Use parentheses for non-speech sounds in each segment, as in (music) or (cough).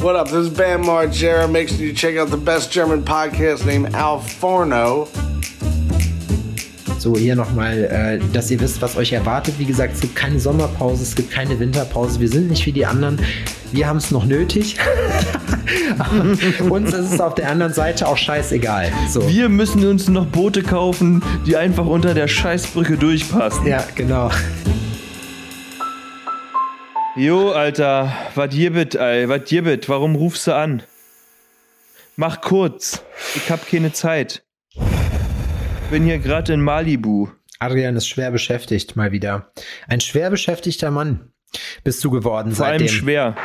What up? This is Bam Margera. Make sure you check out the best German podcast named Al Forno. So, hier nochmal, äh, dass ihr wisst, was euch erwartet. Wie gesagt, es gibt keine Sommerpause, es gibt keine Winterpause. Wir sind nicht wie die anderen. Wir haben es noch nötig. (laughs) uns ist es auf der anderen Seite auch scheißegal. So. Wir müssen uns noch Boote kaufen, die einfach unter der Scheißbrücke durchpassen. Ja, genau. Jo, Alter, was gibt, ey, was gibt? Warum rufst du an? Mach kurz. Ich hab keine Zeit. Bin hier gerade in Malibu. Adrian ist schwer beschäftigt, mal wieder. Ein schwer beschäftigter Mann bist du geworden Vor seitdem. allem schwer.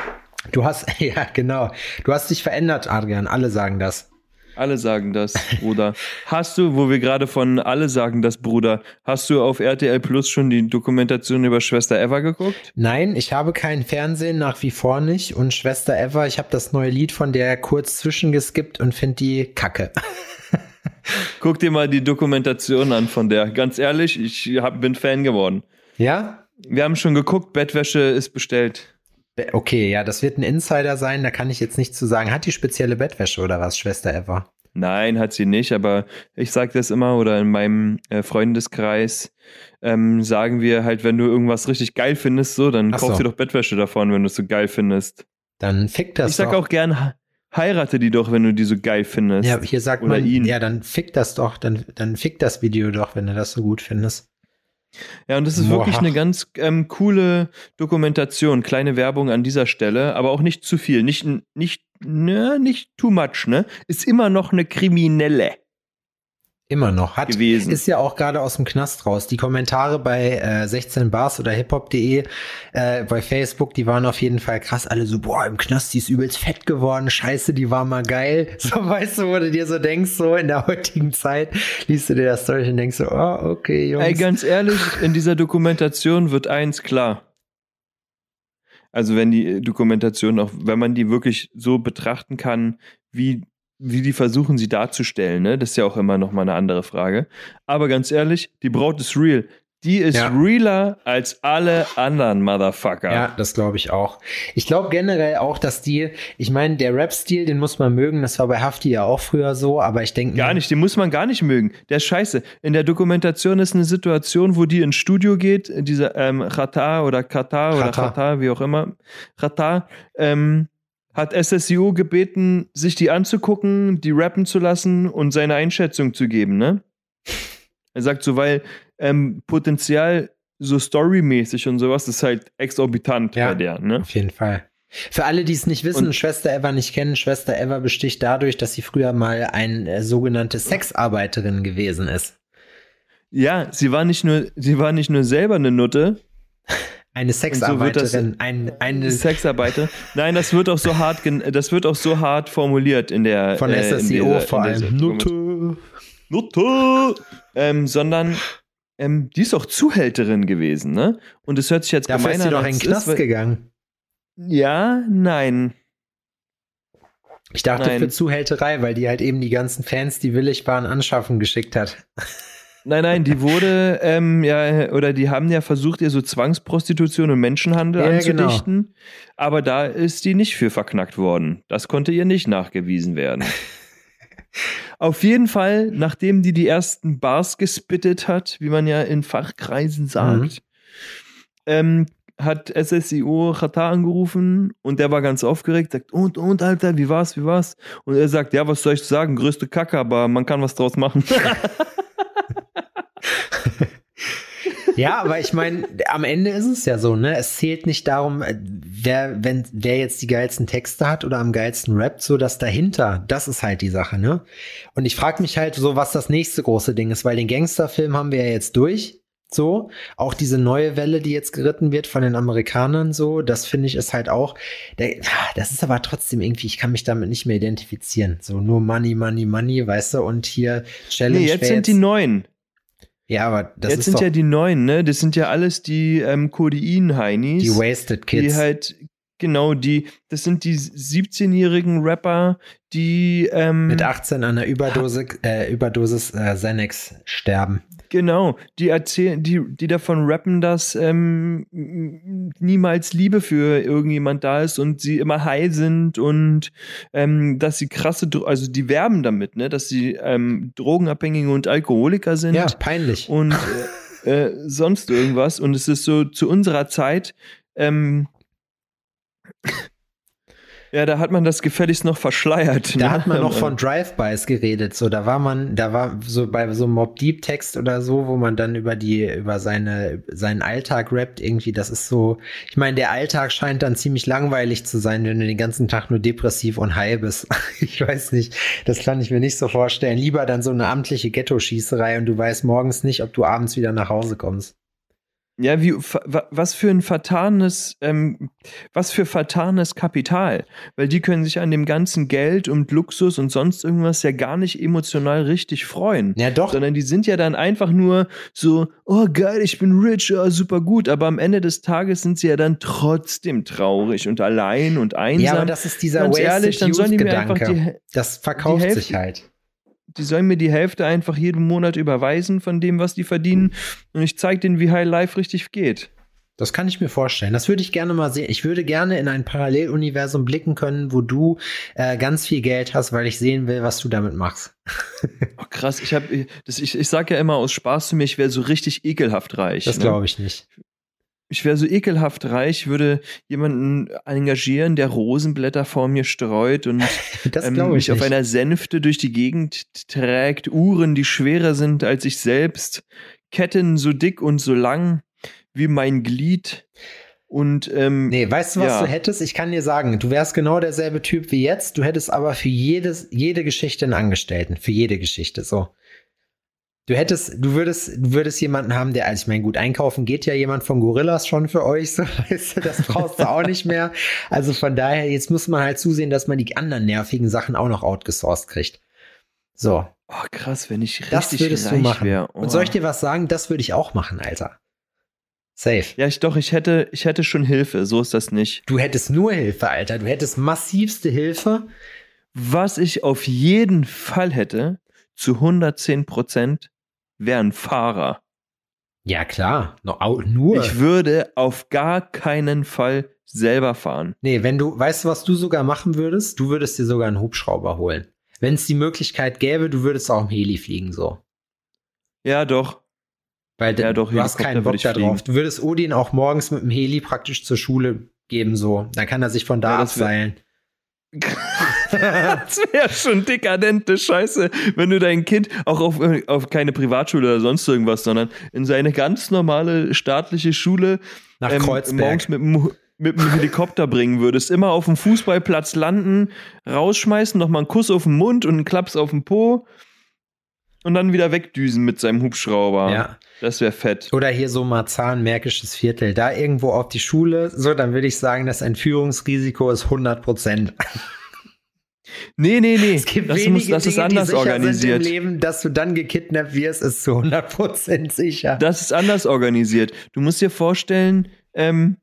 Du hast, (laughs) ja, genau. Du hast dich verändert, Adrian. Alle sagen das. Alle sagen das, Bruder. Hast du, wo wir gerade von alle sagen das, Bruder, hast du auf RTL Plus schon die Dokumentation über Schwester Eva geguckt? Nein, ich habe kein Fernsehen, nach wie vor nicht. Und Schwester Eva, ich habe das neue Lied von der kurz zwischengeskippt und finde die kacke. (laughs) Guck dir mal die Dokumentation an von der. Ganz ehrlich, ich hab, bin Fan geworden. Ja? Wir haben schon geguckt, Bettwäsche ist bestellt. Okay, ja, das wird ein Insider sein, da kann ich jetzt nichts zu sagen. Hat die spezielle Bettwäsche oder was, Schwester Eva? Nein, hat sie nicht, aber ich sage das immer oder in meinem äh, Freundeskreis ähm, sagen wir halt, wenn du irgendwas richtig geil findest, so, dann Ach kauf so. dir doch Bettwäsche davon, wenn du es so geil findest. Dann fick das ich sag doch. auch gern, heirate die doch, wenn du die so geil findest. ja, hier sagt oder man, ihn. ja, dann fick das doch, dann, dann fick das Video doch, wenn du das so gut findest. Ja, und das ist Boah. wirklich eine ganz ähm, coole Dokumentation. Kleine Werbung an dieser Stelle, aber auch nicht zu viel. Nicht, nicht, ne, nicht too much, ne? Ist immer noch eine Kriminelle Immer noch. Hat, gewesen. ist ja auch gerade aus dem Knast raus. Die Kommentare bei äh, 16 Bars oder hiphop.de äh, bei Facebook, die waren auf jeden Fall krass. Alle so, boah, im Knast, die ist übelst fett geworden. Scheiße, die war mal geil. (laughs) So, weißt du, wo du dir so denkst, so in der heutigen Zeit, liest du dir das durch und denkst so, oh, okay, Jungs. Ey, ganz ehrlich, in dieser Dokumentation wird eins klar. Also wenn die Dokumentation auch, wenn man die wirklich so betrachten kann, wie, wie die versuchen, sie darzustellen, ne? Das ist ja auch immer noch mal eine andere Frage. Aber ganz ehrlich, die Braut ist real. Die ist Ja. realer als alle anderen Motherfucker. Ja, das glaube ich auch. Ich glaube generell auch, dass die, ich meine, der Rap-Stil, den muss man mögen, das war bei Hafti ja auch früher so, aber ich denke Gar nicht, den muss man gar nicht mögen. Der ist scheiße. In der Dokumentation ist eine Situation, wo die ins Studio geht, dieser ähm, Qatar oder Katar oder. Qatar, wie auch immer. Qatar ähm, hat SSIO gebeten, sich die anzugucken, die rappen zu lassen und seine Einschätzung zu geben, ne? Er sagt so, weil ähm, Potenzial so storymäßig und sowas ist halt exorbitant Ja. bei der, ne? Auf jeden Fall. Für alle, die es nicht wissen und Schwester Eva nicht kennen, Schwester Eva besticht dadurch, dass sie früher mal eine äh, sogenannte Sexarbeiterin gewesen ist. Ja, sie war nicht nur, sie war nicht nur selber eine Nutte, Eine so Sexarbeiterin, ein, eine Sexarbeiter. Nein, das wird auch so hart, das wird auch so hart formuliert in der von äh, SSIO dieser- vor allem. Dokumentation. Nutte. Ähm, sondern ähm, die ist auch Zuhälterin gewesen, ne? Und es hört sich jetzt Dafür gemein ist sie an, doch in den Knast ist, gegangen. Ja, nein. Ich dachte Nein. für Zuhälterei, weil die halt eben die ganzen Fans, die willig waren, anschaffen geschickt hat. Nein, nein, die wurde, ähm, ja, oder die haben ja versucht, ihr so Zwangsprostitution und Menschenhandel Ja, genau. anzudichten. Aber da ist die nicht für verknackt worden. Das konnte ihr nicht nachgewiesen werden. (laughs) Auf jeden Fall, nachdem die die ersten Bars gespittet hat, wie man ja in Fachkreisen sagt, Mhm. ähm, hat SSIO Qatar angerufen und der war ganz aufgeregt, sagt, und, und, Alter, wie war's, wie war's? Und er sagt, ja, was soll ich sagen, größte Kacke, aber man kann was draus machen. (laughs) Ja, aber ich meine, am Ende ist es ja so, ne? Es zählt nicht darum, äh, wer, wenn, wer jetzt die geilsten Texte hat oder am geilsten rappt, so das dahinter, das ist halt die Sache, ne? Und ich frage mich halt so, was das nächste große Ding ist, weil den Gangsterfilm haben wir ja jetzt durch. So, auch diese neue Welle, die jetzt geritten wird von den Amerikanern, so, das finde ich ist halt auch, der, das ist aber trotzdem irgendwie, ich kann mich damit nicht mehr identifizieren. So, nur Money, Money, Money, weißt du, und hier Challenge. nee, jetzt sind die neuen. Ja, aber das jetzt ist sind doch ja die neuen, ne? Das sind ja alles die ähm, Codein-Heinis. die Wasted die Kids. halt, genau, die, das sind die 17-jährigen Rapper, die ähm, mit 18 an einer Überdose, äh, Überdosis äh, Xanax sterben. Genau, die erzählen, die, die davon rappen, dass ähm, niemals Liebe für irgendjemand da ist und sie immer high sind und ähm, dass sie krasse, also die werben damit, ne, dass sie ähm, Drogenabhängige und Alkoholiker sind. Ja, peinlich. Und (laughs) äh, äh, sonst irgendwas. Und es ist so zu unserer Zeit, ähm, ja, da hat man das gefälligst noch verschleiert. Da ne? hat man noch von (laughs) Drive-Bys geredet. So, da war man, da war so bei so einem Mob Deep Text oder so, wo man dann über die, über seine, seinen Alltag rappt irgendwie. Das ist so, ich meine, der Alltag scheint dann ziemlich langweilig zu sein, wenn du den ganzen Tag nur depressiv und high bist. (laughs) ich weiß nicht. Das kann ich mir nicht so vorstellen. Lieber dann so eine amtliche Ghetto-Schießerei und du weißt morgens nicht, ob du abends wieder nach Hause kommst. Ja, wie, was für ein vertanes, ähm, was für vertanes Kapital. Weil die können sich an dem ganzen Geld und Luxus und sonst irgendwas ja gar nicht emotional richtig freuen. Ja, doch. Sondern die sind ja dann einfach nur so, oh geil, ich bin rich, oh, super gut. Aber am Ende des Tages sind sie ja dann trotzdem traurig und allein und einsam. Ja, aber das ist dieser Ganz ehrlich, dann sollen die mir einfach die, Das verkauft die sich halt die sollen mir die Hälfte einfach jeden Monat überweisen von dem, was die verdienen. Und ich zeige denen, wie High Life richtig geht. Das kann ich mir vorstellen. Das würde ich gerne mal sehen. Ich würde gerne in ein Paralleluniversum blicken können, wo du äh, ganz viel Geld hast, weil ich sehen will, was du damit machst. (laughs) oh, krass, ich habe, ich, ich sage ja immer aus Spaß zu mir, ich wäre so richtig ekelhaft reich. Das ne? glaube ich nicht ich wäre so ekelhaft reich, würde jemanden engagieren, der Rosenblätter vor mir streut und (laughs) ähm, mich nicht. auf einer Sänfte durch die Gegend trägt, Uhren, die schwerer sind als ich selbst, Ketten so dick und so lang wie mein Glied. Und ähm, nee, weißt du, was ja. du hättest? Ich kann dir sagen, du wärst genau derselbe Typ wie jetzt. Du hättest aber für jedes, jede Geschichte einen Angestellten, für jede Geschichte so. Du hättest, du würdest, du würdest jemanden haben, der, also ich meine, gut, einkaufen geht ja jemand von Gorillas schon für euch, so, (laughs) weißt du, das brauchst du auch nicht mehr. Also von daher, jetzt muss man halt zusehen, dass man die anderen nervigen Sachen auch noch outgesourced kriegt. So. Oh, krass, wenn ich richtig das würdest du machen. Oh. Und soll ich dir was sagen? Das würde ich auch machen, Alter. Safe. Ja, ich doch, ich hätte, ich hätte schon Hilfe, so ist das nicht. Du hättest nur Hilfe, Alter. Du hättest massivste Hilfe. Was ich auf jeden Fall hätte, zu 110 Prozent, wäre ein Fahrer. Ja, klar. No, nur. Ich würde auf gar keinen Fall selber fahren. Nee, wenn du, weißt du, was du sogar machen würdest? Du würdest dir sogar einen Hubschrauber holen. Wenn es die Möglichkeit gäbe, du würdest auch im Heli fliegen, so. Ja, doch. Weil ja, doch, du hast keinen Bock da drauf. Du würdest Odin auch morgens mit dem Heli praktisch zur Schule geben, so. Dann kann er sich von da ja, abseilen. (laughs) (laughs) das wäre schon dekadente Scheiße, wenn du dein Kind auch auf, auf keine Privatschule oder sonst irgendwas, sondern in seine ganz normale staatliche Schule nach ähm, morgens mit dem, mit dem Helikopter bringen würdest. Immer auf dem Fußballplatz landen, rausschmeißen, nochmal einen Kuss auf den Mund und einen Klaps auf den Po und dann wieder wegdüsen mit seinem Hubschrauber. Ja. Das wäre fett. Oder hier so Marzahn-Märkisches Viertel. Da irgendwo auf die Schule. So, dann würde ich sagen, das Entführungsrisiko ist 100 Prozent. Nee, nee, nee. Es gibt das, muss, das Dinge, ist anders organisiert. Sind im Leben, dass du dann gekidnappt wirst, ist zu 100 Prozent sicher. Das ist anders organisiert. Du musst dir vorstellen, ähm,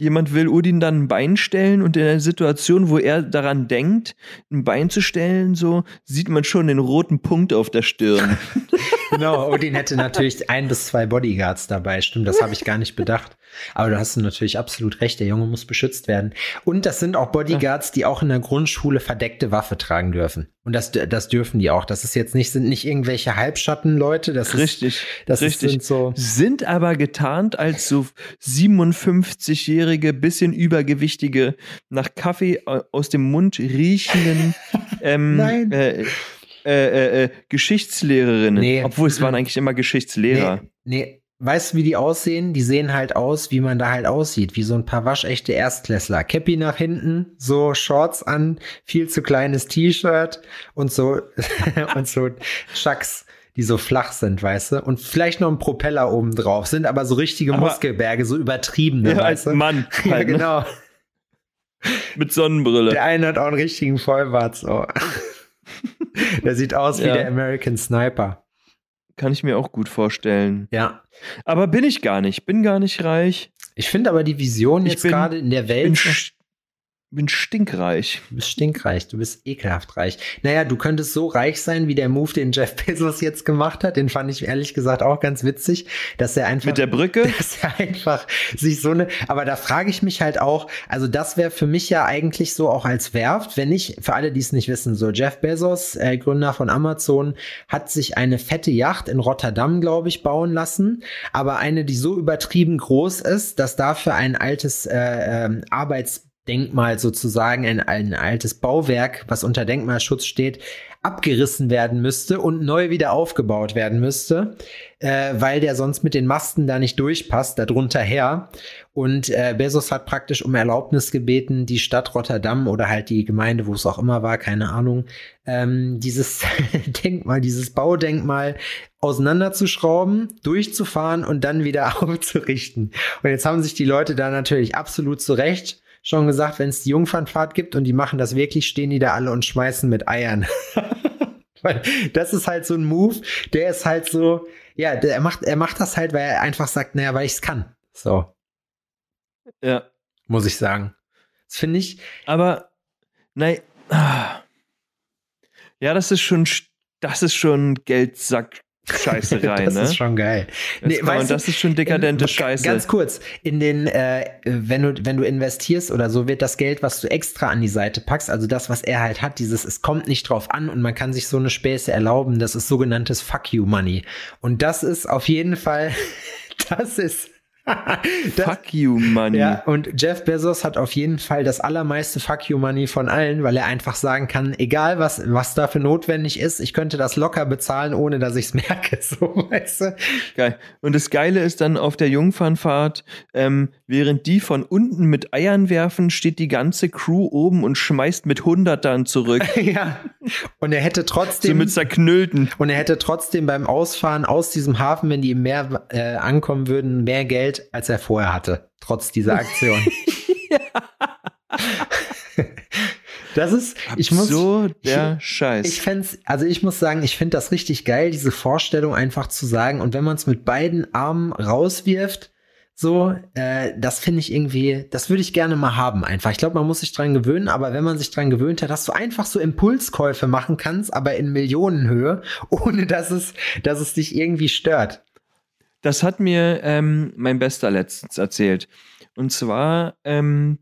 jemand will Udin dann ein Bein stellen und in einer Situation, wo er daran denkt, ein Bein zu stellen, so sieht man schon den roten Punkt auf der Stirn. (laughs) genau, Odin hätte natürlich ein bis zwei Bodyguards dabei. Stimmt, das habe ich gar nicht bedacht. Aber du hast natürlich absolut recht, der Junge muss beschützt werden. Und das sind auch Bodyguards, die auch in der Grundschule verdeckte Waffe tragen dürfen. Und das, das dürfen die auch. Das ist jetzt nicht, sind nicht irgendwelche Halbschattenleute. Das richtig, ist, das richtig. Ist, sind so. Sind aber getarnt als so 57-jährige, bisschen übergewichtige, nach Kaffee aus dem Mund riechenden, (laughs) ähm, Nein. Äh, äh, äh, Geschichtslehrerinnen. Nee. Obwohl es waren eigentlich immer Geschichtslehrer. Nee, nee. Weißt du, wie die aussehen? Die sehen halt aus, wie man da halt aussieht, wie so ein paar waschechte Erstklässler. Cappy nach hinten, so Shorts an, viel zu kleines T-Shirt und so (laughs) und so Chucks, die so flach sind, weißt du? Und vielleicht noch ein Propeller oben drauf, sind aber so richtige aber, Muskelberge, so übertriebene, ja, weißt du? Mann. (laughs) Halt, ja, ne? genau. Mit Sonnenbrille. Der eine hat auch einen richtigen Vollbart, so. (laughs) der sieht aus ja. wie der American Sniper. Kann ich mir auch gut vorstellen. Ja. Aber bin ich gar nicht. Bin gar nicht reich. Ich finde aber die Vision jetzt gerade in der Welt. bin stinkreich. Du bist stinkreich, du bist ekelhaft reich. Naja, du könntest so reich sein, wie der Move, den Jeff Bezos jetzt gemacht hat. Den fand ich ehrlich gesagt auch ganz witzig, dass er einfach. Mit der Brücke? (laughs) Dass er einfach sich so eine. Aber da frage ich mich halt auch, also das wäre für mich ja eigentlich so auch als Werft, wenn ich, für alle, die es nicht wissen, so Jeff Bezos, äh, Gründer von Amazon, hat sich eine fette Yacht in Rotterdam, glaube ich, bauen lassen. Aber eine, die so übertrieben groß ist, dass dafür ein altes äh, äh, Arbeits Denkmal sozusagen, ein, ein altes Bauwerk, was unter Denkmalschutz steht, abgerissen werden müsste und neu wieder aufgebaut werden müsste, äh, weil der sonst mit den Masten da nicht durchpasst, darunter her. Und äh, Bezos hat praktisch um Erlaubnis gebeten, die Stadt Rotterdam oder halt die Gemeinde, wo es auch immer war, keine Ahnung, ähm, dieses (laughs) Denkmal, dieses Baudenkmal auseinanderzuschrauben, durchzufahren und dann wieder (laughs) aufzurichten. Und jetzt haben sich die Leute da natürlich absolut zurecht schon gesagt, wenn es die Jungfernfahrt gibt und die machen das wirklich, stehen die da alle und schmeißen mit Eiern. (laughs) Weil das ist halt so ein Move, der ist halt so, ja, der, er macht, er macht das halt, weil er einfach sagt, naja, weil ich es kann. So. Ja. Muss ich sagen. Das finde ich. Aber, nein. Ah. Ja, das ist schon, das ist schon Geldsack Scheißerei, (laughs) das ne? ist schon geil. Nee, das, kann, das ist schon dekadente in, Scheiße. Ganz kurz, in den, äh, wenn du, wenn du investierst oder so, wird das Geld, was du extra an die Seite packst, also das, was er halt hat, dieses, es kommt nicht drauf an und man kann sich so eine Späße erlauben, das ist sogenanntes Fuck you Money. Und das ist auf jeden Fall, (laughs) das ist (laughs) das, fuck you money. Ja, und Jeff Bezos hat auf jeden Fall das allermeiste Fuck you money von allen, weil er einfach sagen kann, egal was, was dafür notwendig ist, ich könnte das locker bezahlen, ohne dass ich es merke. (laughs) So, weißt du? Geil. Und das Geile ist dann auf der Jungfernfahrt, ähm, während die von unten mit Eiern werfen, steht die ganze Crew oben und schmeißt mit Hundertern zurück. (laughs) ja. Und er hätte trotzdem. So mit zerknüllten. Und er hätte trotzdem beim Ausfahren aus diesem Hafen, wenn die im Meer äh, ankommen würden, mehr Geld als er vorher hatte, trotz dieser Aktion. (laughs) (laughs) Das ist, ich muss so der ich, Scheiß. Ich fände also ich muss sagen, ich finde das richtig geil, diese Vorstellung einfach zu sagen. Und wenn man es mit beiden Armen rauswirft, so, äh, das finde ich irgendwie, das würde ich gerne mal haben einfach. Ich glaube, man muss sich dran gewöhnen, aber wenn man sich dran gewöhnt hat, dass du einfach so Impulskäufe machen kannst, aber in Millionenhöhe, (laughs) ohne dass es, dass es dich irgendwie stört. Das hat mir ähm, mein Bester letztens erzählt. Und zwar ähm,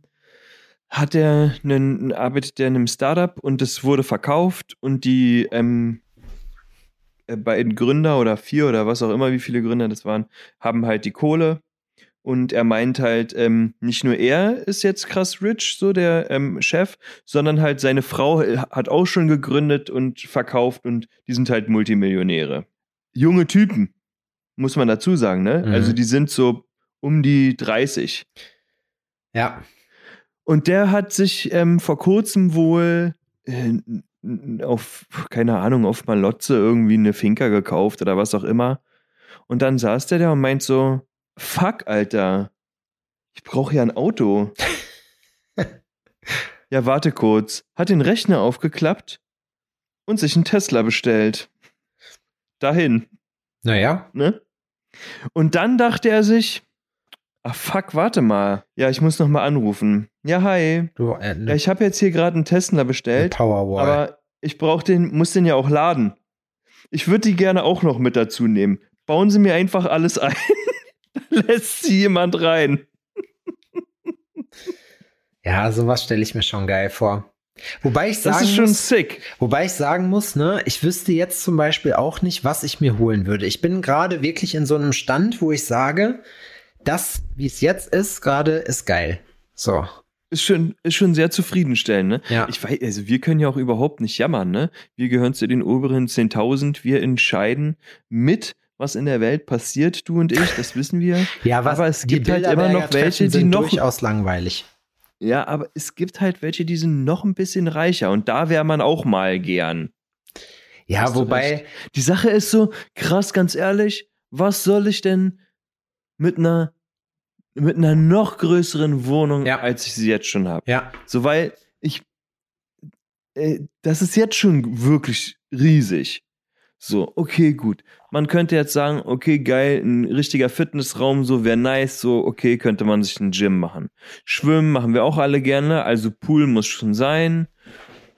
hat er einen, arbeitet er in einem Startup und es wurde verkauft und die ähm, äh, beiden Gründer oder vier oder was auch immer, wie viele Gründer das waren, haben halt die Kohle. Und er meint halt, ähm, nicht nur er ist jetzt krass rich, so der ähm, Chef, sondern halt seine Frau äh, hat auch schon gegründet und verkauft und die sind halt Multimillionäre. Junge Typen muss man dazu sagen, ne? Mhm. Also die sind so um die 30. Ja. Und der hat sich ähm, vor kurzem wohl äh, auf, keine Ahnung, auf Malotze irgendwie eine Finca gekauft oder was auch immer. Und dann saß der da und meint so, fuck, Alter, ich brauche ja ein Auto. (laughs) ja, warte kurz. Hat den Rechner aufgeklappt und sich einen Tesla bestellt. Dahin. Naja. Ne? Und dann dachte er sich, ach fuck, warte mal. Ja, ich muss noch mal anrufen. Ja, hi. Du, äh, ne, ja, ich habe jetzt hier gerade einen Tesla bestellt, Powerwall. aber ich brauche den, muss den ja auch laden. Ich würde die gerne auch noch mit dazu nehmen. Bauen Sie mir einfach alles ein. (laughs) Lässt sie jemand rein. ja, sowas stelle ich mir schon geil vor. Wobei ich sagen das ist schon muss, sick. Wobei ich sagen muss, ne, ich wüsste jetzt zum Beispiel auch nicht, was ich mir holen würde. Ich bin gerade wirklich in so einem Stand, wo ich sage, das, wie es jetzt ist, gerade ist geil. So. Ist schon, ist schon sehr zufriedenstellend, ne? Ja. Ich weiß, also wir können ja auch überhaupt nicht jammern, ne? Wir gehören zu den oberen 10.000. Wir entscheiden mit, was in der Welt passiert, du und ich, das wissen wir. ja, was, aber es gibt halt immer noch welche, die noch durchaus langweilig. Ja, aber es gibt halt welche, die sind noch ein bisschen reicher und da wäre man auch mal gern. Ja, wobei. Die Sache ist so, krass, ganz ehrlich, was soll ich denn mit einer mit einer noch größeren Wohnung, ja. als ich sie jetzt schon habe? Ja. So, weil ich, äh, das ist jetzt schon wirklich riesig. So, okay, gut. Man könnte jetzt sagen, okay, geil, ein richtiger Fitnessraum, so wäre nice, so, okay, könnte man sich ein Gym machen. Schwimmen machen wir auch alle gerne, also Pool muss schon sein.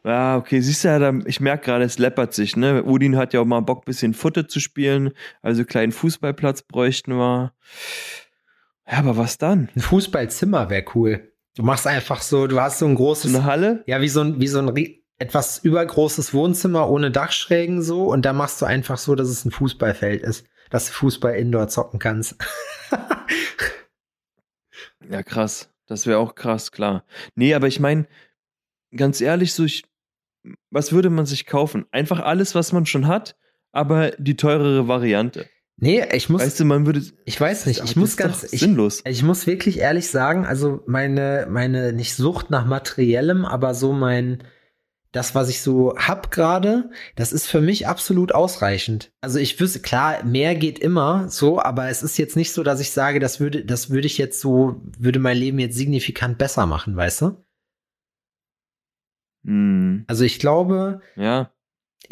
Ja, okay, siehst du ja, da- ich merke gerade, es läppert sich, ne? Udin hat ja auch mal Bock, bisschen Futte zu spielen, also kleinen Fußballplatz bräuchten wir. Ja, aber was dann? Ein Fußballzimmer wäre cool. Du machst einfach so, du hast so ein großes, eine Halle? ja, wie so ein, wie so ein etwas übergroßes Wohnzimmer ohne Dachschrägen so und da machst du einfach so, dass es ein Fußballfeld ist, dass du Fußball indoor zocken kannst. (laughs) Ja, krass. Das wäre auch krass, klar. Nee, aber ich meine, ganz ehrlich, so ich, was würde man sich kaufen? Einfach alles, was man schon hat, aber die teurere Variante. nee, ich muss, Weißt du, man würde. ich weiß nicht, ich muss ganz, ich, sinnlos. Ich muss wirklich ehrlich sagen, also meine, meine, nicht Sucht nach Materiellem, aber so mein, das, was ich so hab gerade, das ist für mich absolut ausreichend. Also ich wüsste, klar, mehr geht immer so, aber es ist jetzt nicht so, dass ich sage, das würde, das würde ich jetzt so, würde mein Leben jetzt signifikant besser machen, weißt du? Hm, Also ich glaube, ja.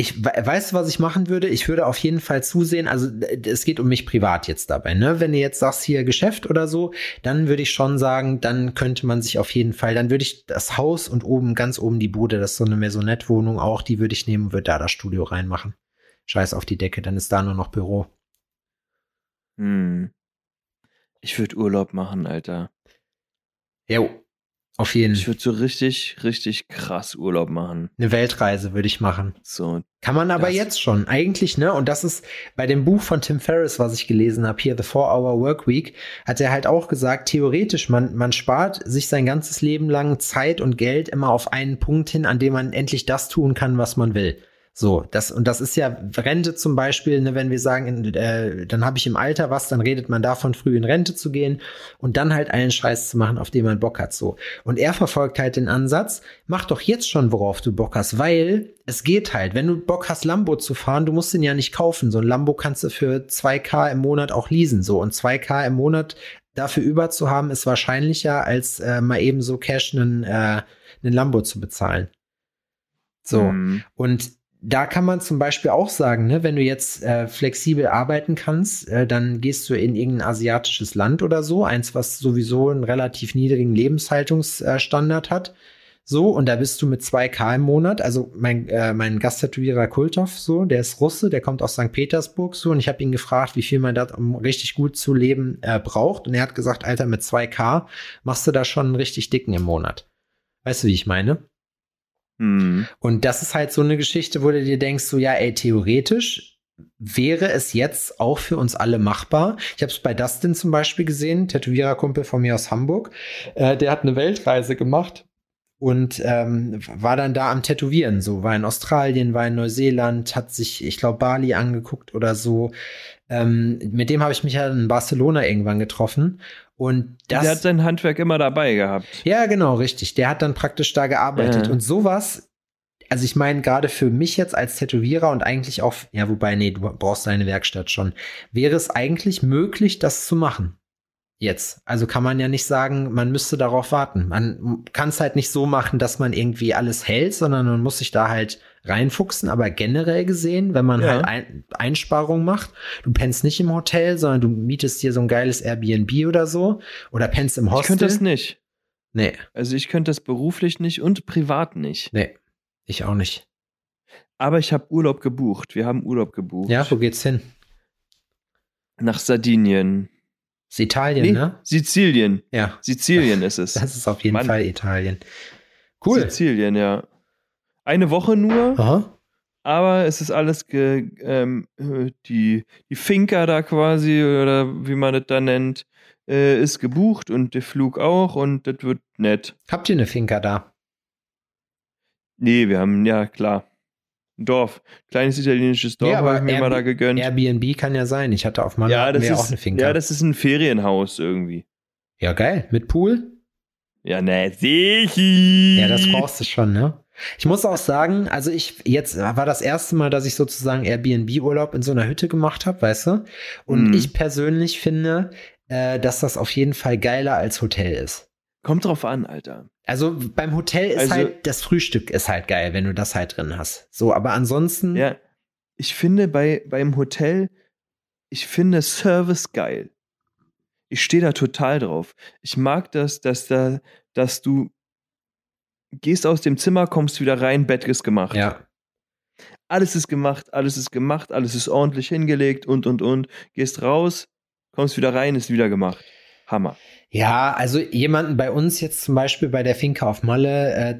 Ich we- weißt du, was ich machen würde? Ich würde auf jeden Fall zusehen, also es geht um mich privat jetzt dabei, ne? Wenn du jetzt sagst hier Geschäft oder so, dann würde ich schon sagen, dann könnte man sich auf jeden Fall, dann würde ich das Haus und oben, ganz oben die Bude, das ist so eine Maisonette-Wohnung auch, die würde ich nehmen und würde da das Studio reinmachen. Scheiß auf die Decke, dann ist da nur noch Büro. Hm. Ich würde Urlaub machen, Alter. Jo, auf jeden Ich Fall. würde so richtig, richtig krass Urlaub machen. Eine Weltreise würde ich machen. So. Kann man aber jetzt schon, eigentlich, ne? Und das ist bei dem Buch von Tim Ferriss, was ich gelesen habe, hier The Four-Hour Workweek, hat er halt auch gesagt, theoretisch, man, man spart sich sein ganzes Leben lang Zeit und Geld immer auf einen Punkt hin, an dem man endlich das tun kann, was man will. So, das, und das ist ja Rente zum Beispiel, ne, wenn wir sagen, in, äh, dann habe ich im Alter was, dann redet man davon, früh in Rente zu gehen und dann halt einen Scheiß zu machen, auf den man Bock hat. So. Und er verfolgt halt den Ansatz, mach doch jetzt schon, worauf du Bock hast, weil es geht halt. Wenn du Bock hast, Lambo zu fahren, du musst den ja nicht kaufen. So ein Lambo kannst du für 2K im Monat auch leasen. So. Und 2K im Monat dafür über zu haben, ist wahrscheinlicher, als äh, mal eben so Cash einen, äh, einen Lambo zu bezahlen. So. Hm. Und da kann man zum Beispiel auch sagen, ne, wenn du jetzt äh, flexibel arbeiten kannst, äh, dann gehst du in irgendein asiatisches Land oder so, eins, was sowieso einen relativ niedrigen Lebenshaltungsstandard hat. So, und da bist du mit 2K im Monat. Also mein, äh, mein Gasttätowierer Kultov, so, der ist Russe, der kommt aus St. Petersburg, so, und ich habe ihn gefragt, wie viel man da, um richtig gut zu leben, äh, braucht. Und er hat gesagt, Alter, mit 2K machst du da schon einen richtig dicken im Monat. Weißt du, wie ich meine? Hm. Und das ist halt so eine Geschichte, wo du dir denkst, so ja, ey, theoretisch wäre es jetzt auch für uns alle machbar. Ich habe es bei Dustin zum Beispiel gesehen, Tätowiererkumpel von mir aus Hamburg. Äh, der hat eine Weltreise gemacht und ähm, war dann da am Tätowieren. So war in Australien, war in Neuseeland, hat sich, ich glaube, Bali angeguckt oder so. Ähm, mit dem habe ich mich ja in Barcelona irgendwann getroffen. Und das, Der hat sein Handwerk immer dabei gehabt. ja, genau, richtig. Der hat dann praktisch da gearbeitet. Ja. Und sowas, also ich meine, gerade für mich jetzt als Tätowierer und eigentlich auch, ja, wobei, nee, du brauchst deine Werkstatt schon, wäre es eigentlich möglich, das zu machen. Jetzt. Also kann man ja nicht sagen, man müsste darauf warten. Man kann es halt nicht so machen, dass man irgendwie alles hält, sondern man muss sich da halt reinfuchsen. Aber generell gesehen, wenn man Ja. halt ein, Einsparungen macht, du pennst nicht im Hotel, sondern du mietest dir so ein geiles Airbnb oder so oder pennst im Ich Hostel. könnte das nicht. Nee, Also ich könnte das beruflich nicht und privat nicht. nee, ich auch nicht. Aber ich habe Urlaub gebucht. Wir haben Urlaub gebucht. Ja, wo geht's hin? Nach Sardinien. Ist Italien, Nee, ne? Sizilien. Ja, Sizilien ist es. das ist auf jeden Mann. Fall Italien. Cool. Sizilien, ja. Eine Woche nur, Aha. aber es ist alles ge, ähm, äh, die, die Finca da quasi, oder wie man das da nennt, äh, ist gebucht und der Flug auch und das wird nett. Habt ihr eine Finca da? Nee, wir haben, ja klar, ein Dorf. Kleines italienisches Dorf Ja, habe ich mir mal Airbnb- da gegönnt. Airbnb kann ja sein. Ich hatte auf Malle ja, das ist, auch eine Finca. ja, das ist ein Ferienhaus irgendwie. ja, geil. Mit Pool? Ja, ne, sichi. Ja, das brauchst du schon, ne? Ich muss auch sagen, also ich jetzt war das erste Mal, dass ich sozusagen Airbnb-Urlaub in so einer Hütte gemacht habe, weißt du? Und Mhm. ich persönlich finde, äh, dass das auf jeden Fall geiler als Hotel ist. Kommt drauf an, Alter. Also beim Hotel ist Also- halt, das Frühstück ist halt geil, wenn du das halt drin hast. So, aber ansonsten, Ja. ich finde bei, beim Hotel, ich finde Service geil. Ich stehe da total drauf. Ich mag das, dass da, dass du gehst aus dem Zimmer, kommst wieder rein, Bett ist gemacht. Ja. Alles ist gemacht, alles ist gemacht, alles ist ordentlich hingelegt und und und. Gehst raus, kommst wieder rein, ist wieder gemacht. Hammer. Ja, also jemanden bei uns jetzt zum Beispiel bei der Finca auf Malle äh,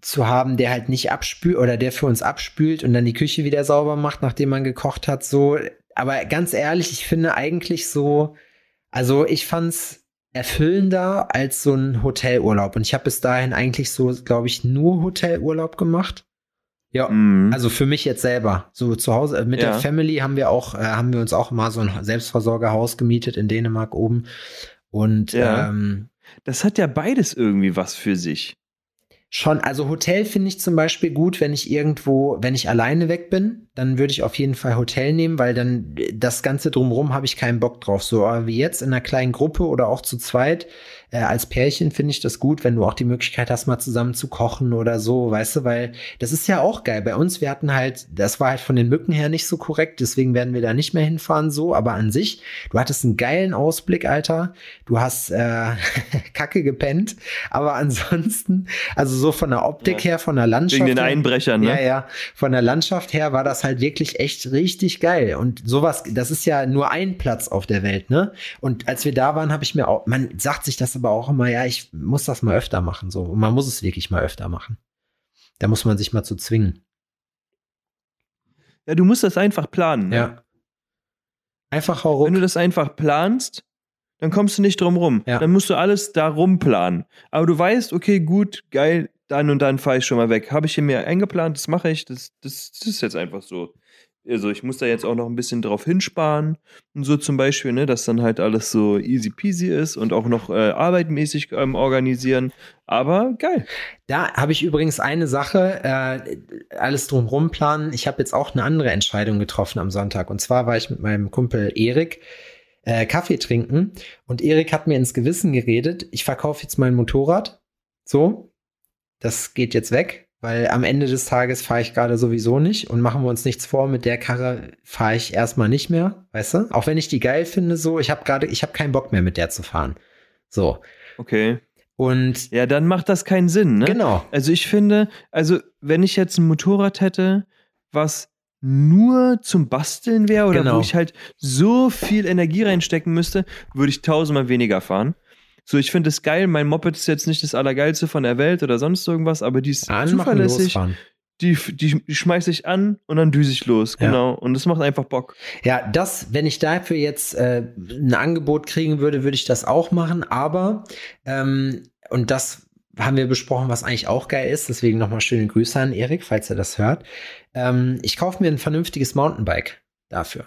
zu haben, der halt nicht abspült oder der für uns abspült und dann die Küche wieder sauber macht, nachdem man gekocht hat, so. Aber ganz ehrlich, ich finde eigentlich so, also ich fand's erfüllender als so ein Hotelurlaub. Und ich habe bis dahin eigentlich so, glaube ich, nur Hotelurlaub gemacht. Ja, Mhm. also für mich jetzt selber. So zu Hause äh, mit Ja. der Family haben wir auch, äh, haben wir uns auch mal so ein Selbstversorgerhaus gemietet in Dänemark oben. Und Ja. ähm, Das hat ja beides irgendwie was für sich. Schon, also Hotel finde ich zum Beispiel gut, wenn ich irgendwo, wenn ich alleine weg bin, dann würde ich auf jeden Fall Hotel nehmen, weil dann äh, das Ganze drumherum habe ich keinen Bock drauf. So aber wie jetzt in einer kleinen Gruppe oder auch zu zweit, äh, als Pärchen finde ich das gut, wenn du auch die Möglichkeit hast, mal zusammen zu kochen oder so, weißt du, weil das ist ja auch geil. Bei uns, wir hatten halt, das war halt von den Mücken her nicht so korrekt, deswegen werden wir da nicht mehr hinfahren, so, aber an sich, du hattest einen geilen Ausblick, Alter. Du hast äh, (laughs) Kacke gepennt, aber ansonsten, also so von der Optik Ja. her, von der Landschaft. Wegen den her, Einbrechern, ne? ja, ja. Von der Landschaft her war das halt wirklich echt richtig geil. Und sowas, das ist ja nur ein Platz auf der Welt, ne? Und als wir da waren, habe ich mir auch, man sagt sich das aber auch immer, ja, ich muss das mal öfter machen, so. Und man muss es wirklich mal öfter machen. Da muss man sich mal zu zwingen. Ja, du musst das einfach planen. Ne? Ja. Einfach hau Wenn du das einfach planst, dann kommst du nicht drum rum. Ja. Dann musst du alles darum planen. Aber du weißt, okay, gut, geil, dann und dann fahre ich schon mal weg. Habe ich hier mir eingeplant, das mache ich, das, das, das ist jetzt einfach so. Also ich muss da jetzt auch noch ein bisschen drauf hinsparen und so zum Beispiel, ne, dass dann halt alles so easy peasy ist und auch noch äh, arbeitmäßig ähm, organisieren. Aber geil. Da habe ich übrigens eine Sache, äh, alles drumherum planen. Ich habe jetzt auch eine andere Entscheidung getroffen am Sonntag. Und zwar war ich mit meinem Kumpel Erik äh, Kaffee trinken und Erik hat mir ins Gewissen geredet, ich verkaufe jetzt mein Motorrad. So, das geht jetzt weg, weil am Ende des Tages fahre ich gerade sowieso nicht und machen wir uns nichts vor, mit der Karre fahre ich erstmal nicht mehr, weißt du? Auch wenn ich die geil finde, so, ich habe gerade, ich habe keinen Bock mehr mit der zu fahren. So. Okay. Und Ja, dann macht das keinen Sinn, ne? genau. Also ich finde, also wenn ich jetzt ein Motorrad hätte, was nur zum Basteln wäre oder Genau. wo ich halt so viel Energie reinstecken müsste, würde ich tausendmal weniger fahren. So, ich finde es geil. Mein Moped ist jetzt nicht das Allergeilste von der Welt oder sonst irgendwas, aber die ist Anmachen, zuverlässig. losfahren. Die, die, die schmeiße ich an und dann düse ich los. Ja. Genau. Und das macht einfach Bock. Ja, das, wenn ich dafür jetzt äh, ein Angebot kriegen würde, würde ich das auch machen. Aber, ähm, und das haben wir besprochen, was eigentlich auch geil ist. Deswegen nochmal schöne Grüße an Erik, falls er das hört. Ähm, ich kaufe mir ein vernünftiges Mountainbike dafür.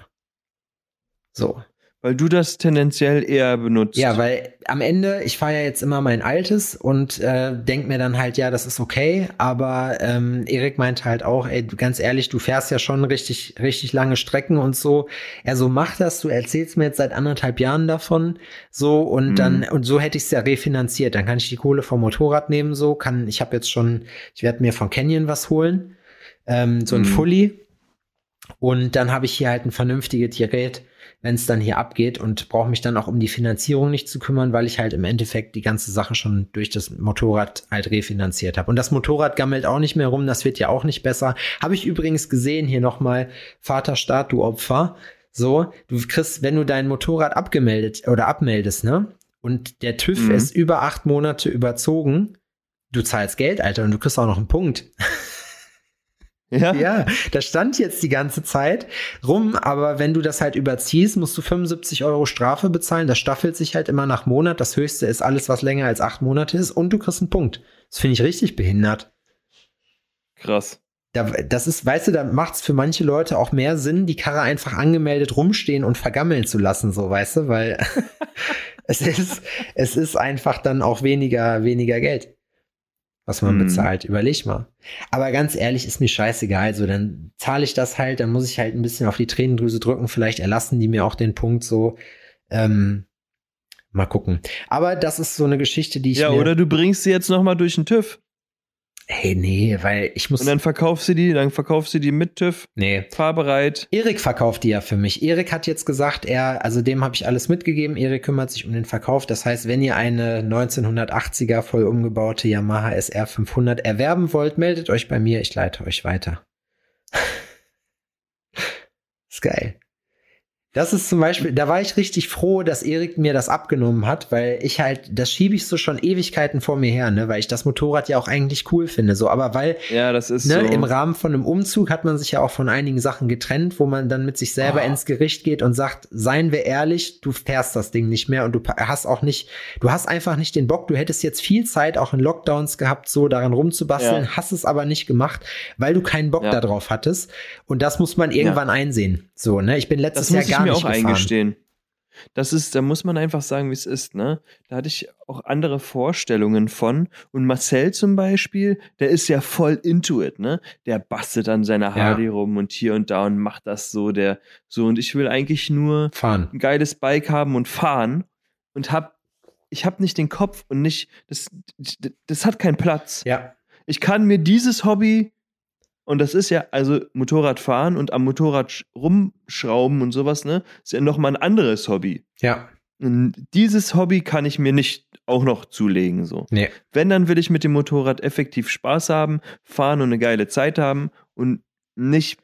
So. Weil du das tendenziell eher benutzt. Ja, weil am Ende, ich fahre ja jetzt immer mein altes und äh, denk mir dann halt, ja, das ist okay, aber ähm, Erik meinte halt auch, ey, ganz ehrlich, du fährst ja schon richtig, richtig lange Strecken und so. Er so, mach das, du erzählst mir jetzt seit anderthalb Jahren davon, so und Mhm. dann, und so hätte ich es ja refinanziert. Dann kann ich die Kohle vom Motorrad nehmen, so, kann, ich habe jetzt schon, ich werde mir von Canyon was holen, ähm, so ein Mhm. Fully. Und dann habe ich hier halt ein vernünftiges Gerät, wenn es dann hier abgeht und brauche mich dann auch um die Finanzierung nicht zu kümmern, weil ich halt im Endeffekt die ganze Sache schon durch das Motorrad halt refinanziert habe. Und das Motorrad gammelt auch nicht mehr rum, das wird ja auch nicht besser. Habe ich übrigens gesehen hier nochmal, Vaterstaat, du Opfer. So, du kriegst, wenn du dein Motorrad abgemeldet oder abmeldest, ne? Und der TÜV Mhm. ist über acht Monate überzogen, du zahlst Geld, Alter, und du kriegst auch noch einen Punkt. (laughs) Ja? Ja, das stand jetzt die ganze Zeit rum, aber wenn du das halt überziehst, musst du 75 Euro Strafe bezahlen. Das staffelt sich halt immer nach Monat. Das höchste ist alles, was länger als acht Monate ist und du kriegst einen Punkt. Das finde ich richtig behindert. Krass. Da, das ist, weißt du, da macht es für manche Leute auch mehr Sinn, die Karre einfach angemeldet rumstehen und vergammeln zu lassen, so, weißt du, weil (laughs) es ist, es ist einfach dann auch weniger, weniger Geld, was man Mhm. bezahlt. Überleg mal. Aber ganz ehrlich, ist mir scheißegal. So, dann zahle ich das halt, dann muss ich halt ein bisschen auf die Tränendrüse drücken. Vielleicht erlassen die mir auch den Punkt so. Ähm, mal gucken. Aber das ist so eine Geschichte, die ich Ja, oder du bringst sie jetzt nochmal durch den TÜV. Hey, nee, weil ich muss. Und dann verkaufst du die, dann verkaufst du die mit TÜV, nee. fahrbereit. Erik verkauft die ja für mich. Erik hat jetzt gesagt, er, also dem habe ich alles mitgegeben. Erik kümmert sich um den Verkauf. Das heißt, wenn ihr eine 1980er voll umgebaute Yamaha SR 500 erwerben wollt, meldet euch bei mir. Ich leite euch weiter. (laughs) ist geil. Das ist zum Beispiel, da war ich richtig froh, dass Erik mir das abgenommen hat, weil ich halt, das schiebe ich so schon Ewigkeiten vor mir her, ne, weil ich das Motorrad ja auch eigentlich cool finde, so, aber weil, Ja, das ist ne, so. im Rahmen von einem Umzug hat man sich ja auch von einigen Sachen getrennt, wo man dann mit sich selber Ah. ins Gericht geht und sagt, seien wir ehrlich, du fährst das Ding nicht mehr und du hast auch nicht, du hast einfach nicht den Bock, du hättest jetzt viel Zeit auch in Lockdowns gehabt, so daran rumzubasteln, Ja. hast es aber nicht gemacht, weil du keinen Bock Ja. darauf hattest und das muss man irgendwann einsehen, so, ne, ich bin letztes Das muss Jahr ich gar mir nicht auch gefahren. eingestehen. Das ist, da muss man einfach sagen, wie es ist, ne? Da hatte ich auch andere Vorstellungen von. Und Marcel zum Beispiel, der ist ja voll into it, ne? Der bastelt an seiner Ja. Harley rum und hier und da und macht das so, der so. Und ich will eigentlich nur Fahren. ein geiles Bike haben und fahren und hab, ich hab nicht den Kopf und nicht, das, das hat keinen Platz. Ja. Ich kann mir dieses Hobby, und das ist ja, also Motorrad fahren und am Motorrad sch- rumschrauben und sowas, ne, ist ja nochmal ein anderes Hobby. Ja. Und dieses Hobby kann ich mir nicht auch noch zulegen, so. Nee. Wenn, dann will ich mit dem Motorrad effektiv Spaß haben, fahren und eine geile Zeit haben und nicht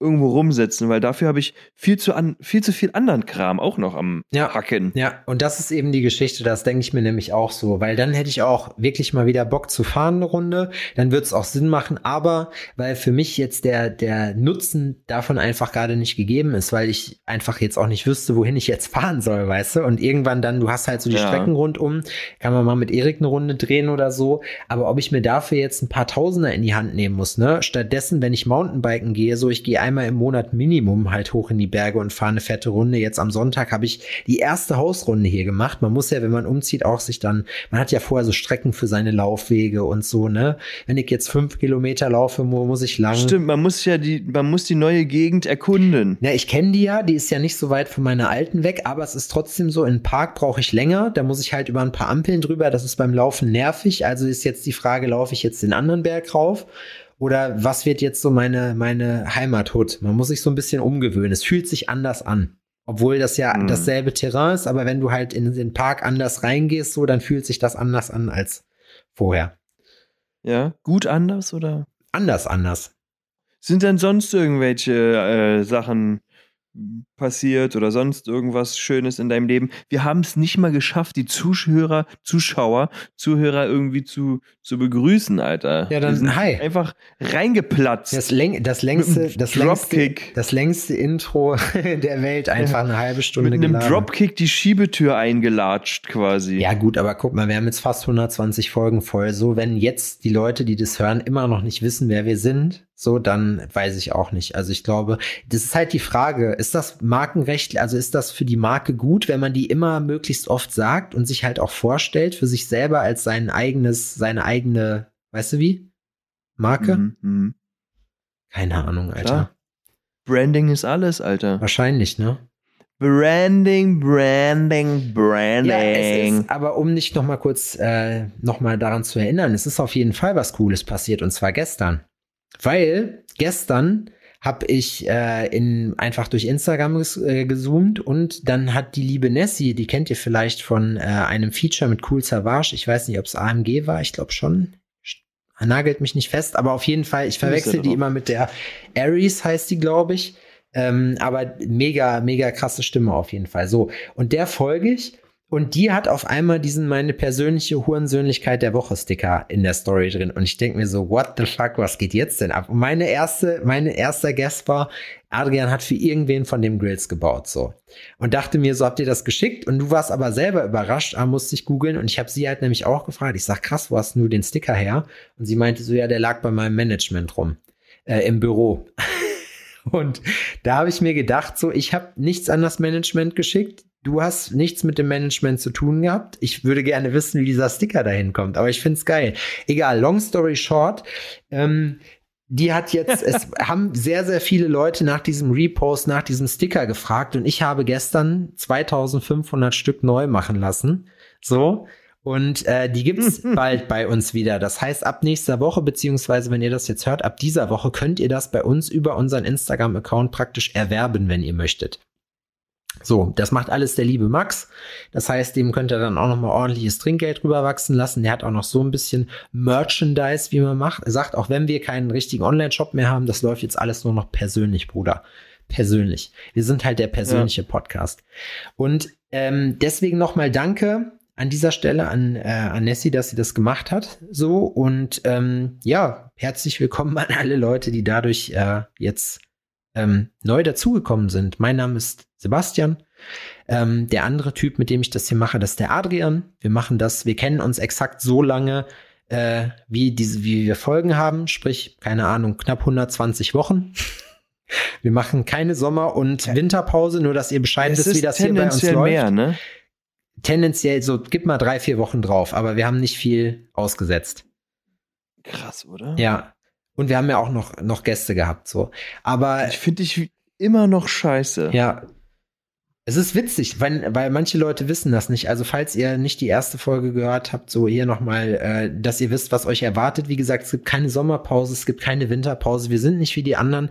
irgendwo rumsitzen, weil dafür habe ich viel zu, an, viel zu viel anderen Kram auch noch am Ja. Hacken. Ja, und das ist eben die Geschichte, das denke ich mir nämlich auch so, weil dann hätte ich auch wirklich mal wieder Bock zu fahren eine Runde, dann wird es auch Sinn machen, aber weil für mich jetzt der, der Nutzen davon einfach gerade nicht gegeben ist, weil ich einfach jetzt auch nicht wüsste, wohin ich jetzt (laughs) fahren soll, weißt du, und irgendwann dann, du hast halt so die Ja. Strecken rundum, kann man mal mit Erik eine Runde drehen oder so, aber ob ich mir dafür jetzt ein paar Tausender in die Hand nehmen muss, ne, stattdessen, wenn ich Mountainbiken gehe, so ich gehe einmal im Monat Minimum halt hoch in die Berge und fahre eine fette Runde, jetzt am Sonntag habe ich die erste Hausrunde hier gemacht. Man muss ja, wenn man umzieht, auch sich dann, man hat ja vorher so Strecken für seine Laufwege und so, ne? Wenn ich jetzt fünf Kilometer laufe, mu- muss ich lang. Stimmt, man muss ja die, man muss die neue Gegend erkunden. Ja, ich kenne die ja, die ist ja nicht so weit von meiner alten weg, aber es ist trotzdem so, in Park brauche ich länger, da muss ich halt über ein paar Ampeln drüber, das ist beim Laufen nervig, also ist jetzt die Frage, laufe ich jetzt den anderen Berg rauf oder was wird jetzt so meine, meine Heimathut? Man muss sich so ein bisschen umgewöhnen, es fühlt sich anders an. Obwohl das ja Hm. dasselbe Terrain ist, aber wenn du halt in den Park anders reingehst, so, dann fühlt sich das anders an als vorher. Ja, gut anders oder? Anders, anders. Sind denn sonst irgendwelche äh, Sachen passiert oder sonst irgendwas Schönes in deinem Leben? Wir haben es nicht mal geschafft, die Zuschauer, Zuschauer, Zuhörer irgendwie zu, zu begrüßen, Alter. Ja, dann hi. Einfach reingeplatzt. Das, läng das längste, das längste, das längste Intro (laughs) der Welt, einfach eine halbe Stunde Mit einem geladen. Dropkick die Schiebetür eingelatscht quasi. Ja gut, aber guck mal, wir haben jetzt fast 120 Folgen voll. So, wenn jetzt die Leute, die das hören, immer noch nicht wissen, wer wir sind, so, dann weiß ich auch nicht. Also ich glaube, das ist halt die Frage, ist das Markenrecht, also ist das für die Marke gut, wenn man die immer möglichst oft sagt und sich halt auch vorstellt für sich selber als sein eigenes, seine eigene, weißt du wie? Marke? Mhm, mhm. Keine Ahnung, Alter. Klar. Branding ist alles, Alter. Wahrscheinlich, ne? Branding, Branding, Branding. Ja, es ist, aber um nicht noch mal kurz äh, noch mal daran zu erinnern, es ist auf jeden Fall was Cooles passiert und zwar gestern, weil gestern habe ich äh, in einfach durch Instagram ges äh, gezoomt und dann hat die liebe Nessie, die kennt ihr vielleicht von äh, einem Feature mit Cool Savage, ich weiß nicht, ob es AMG war, ich glaube schon. Nagelt mich nicht fest, aber auf jeden Fall, ich verwechsel die immer mit der Aries heißt die, glaube ich. Ähm, aber mega, mega krasse Stimme auf jeden Fall. So. Und der folge ich. Und die hat auf einmal diesen meine persönliche Hurensöhnlichkeit der Woche Sticker in der Story drin. Und ich denke mir so, what the fuck, was geht jetzt denn ab? Und meine erste, meine erster Guest war, Adrian hat für irgendwen von dem Grills gebaut, so. Und dachte mir, so habt ihr das geschickt? Und du warst aber selber überrascht, ah, musste ich googeln. Und ich habe sie halt nämlich auch gefragt. Ich sag, krass, wo hast du den Sticker her? Und sie meinte so, ja, der lag bei meinem Management rum, äh, im Büro. (laughs) Und da habe ich mir gedacht, so, ich habe nichts an das Management geschickt. Du hast nichts mit dem Management zu tun gehabt. Ich würde gerne wissen, wie dieser Sticker dahin kommt, aber ich find's geil. Egal, long story short, ähm, die hat jetzt, (laughs) es haben sehr, sehr viele Leute nach diesem Repost, nach diesem Sticker gefragt und ich habe gestern 2500 Stück neu machen lassen. So. Und äh, die gibt's (laughs) bald bei uns wieder. Das heißt, ab nächster Woche, beziehungsweise wenn ihr das jetzt hört, ab dieser Woche könnt ihr das bei uns über unseren Instagram-Account praktisch erwerben, wenn ihr möchtet. So, das macht alles der liebe Max. Das heißt, dem könnt ihr dann auch noch mal ordentliches Trinkgeld rüberwachsen lassen. Der hat auch noch so ein bisschen Merchandise, wie man macht. Er sagt, auch wenn wir keinen richtigen Online-Shop mehr haben, das läuft jetzt alles nur noch persönlich, Bruder. Persönlich. Wir sind halt der persönliche ja. Podcast. Und ähm, deswegen noch mal Danke an dieser Stelle an, äh, an Nessie, dass sie das gemacht hat. So und ähm, ja, herzlich willkommen an alle Leute, die dadurch äh, jetzt ähm, neu dazugekommen sind. Mein Name ist Sebastian. Ähm, der andere Typ, mit dem ich das hier mache, das ist der Adrian. Wir machen das, wir kennen uns exakt so lange, äh, wie diese, wie wir Folgen haben, sprich, keine Ahnung, knapp 120 Wochen. (laughs) Wir machen keine Sommer- und Winterpause, nur dass ihr Bescheid wisst, wie das hier bei uns läuft. Mehr, ne? Tendenziell so, gib mal drei, vier Wochen drauf, aber wir haben nicht viel ausgesetzt. Krass, oder? Ja. Und wir haben ja auch noch, noch Gäste gehabt, so. Aber. Ich finde dich immer noch scheiße. Ja, es ist witzig, weil, weil manche Leute wissen das nicht. Also falls ihr nicht die erste Folge gehört habt, so hier nochmal, äh, dass ihr wisst, was euch erwartet. Wie gesagt, es gibt keine Sommerpause, es gibt keine Winterpause. Wir sind nicht wie die anderen.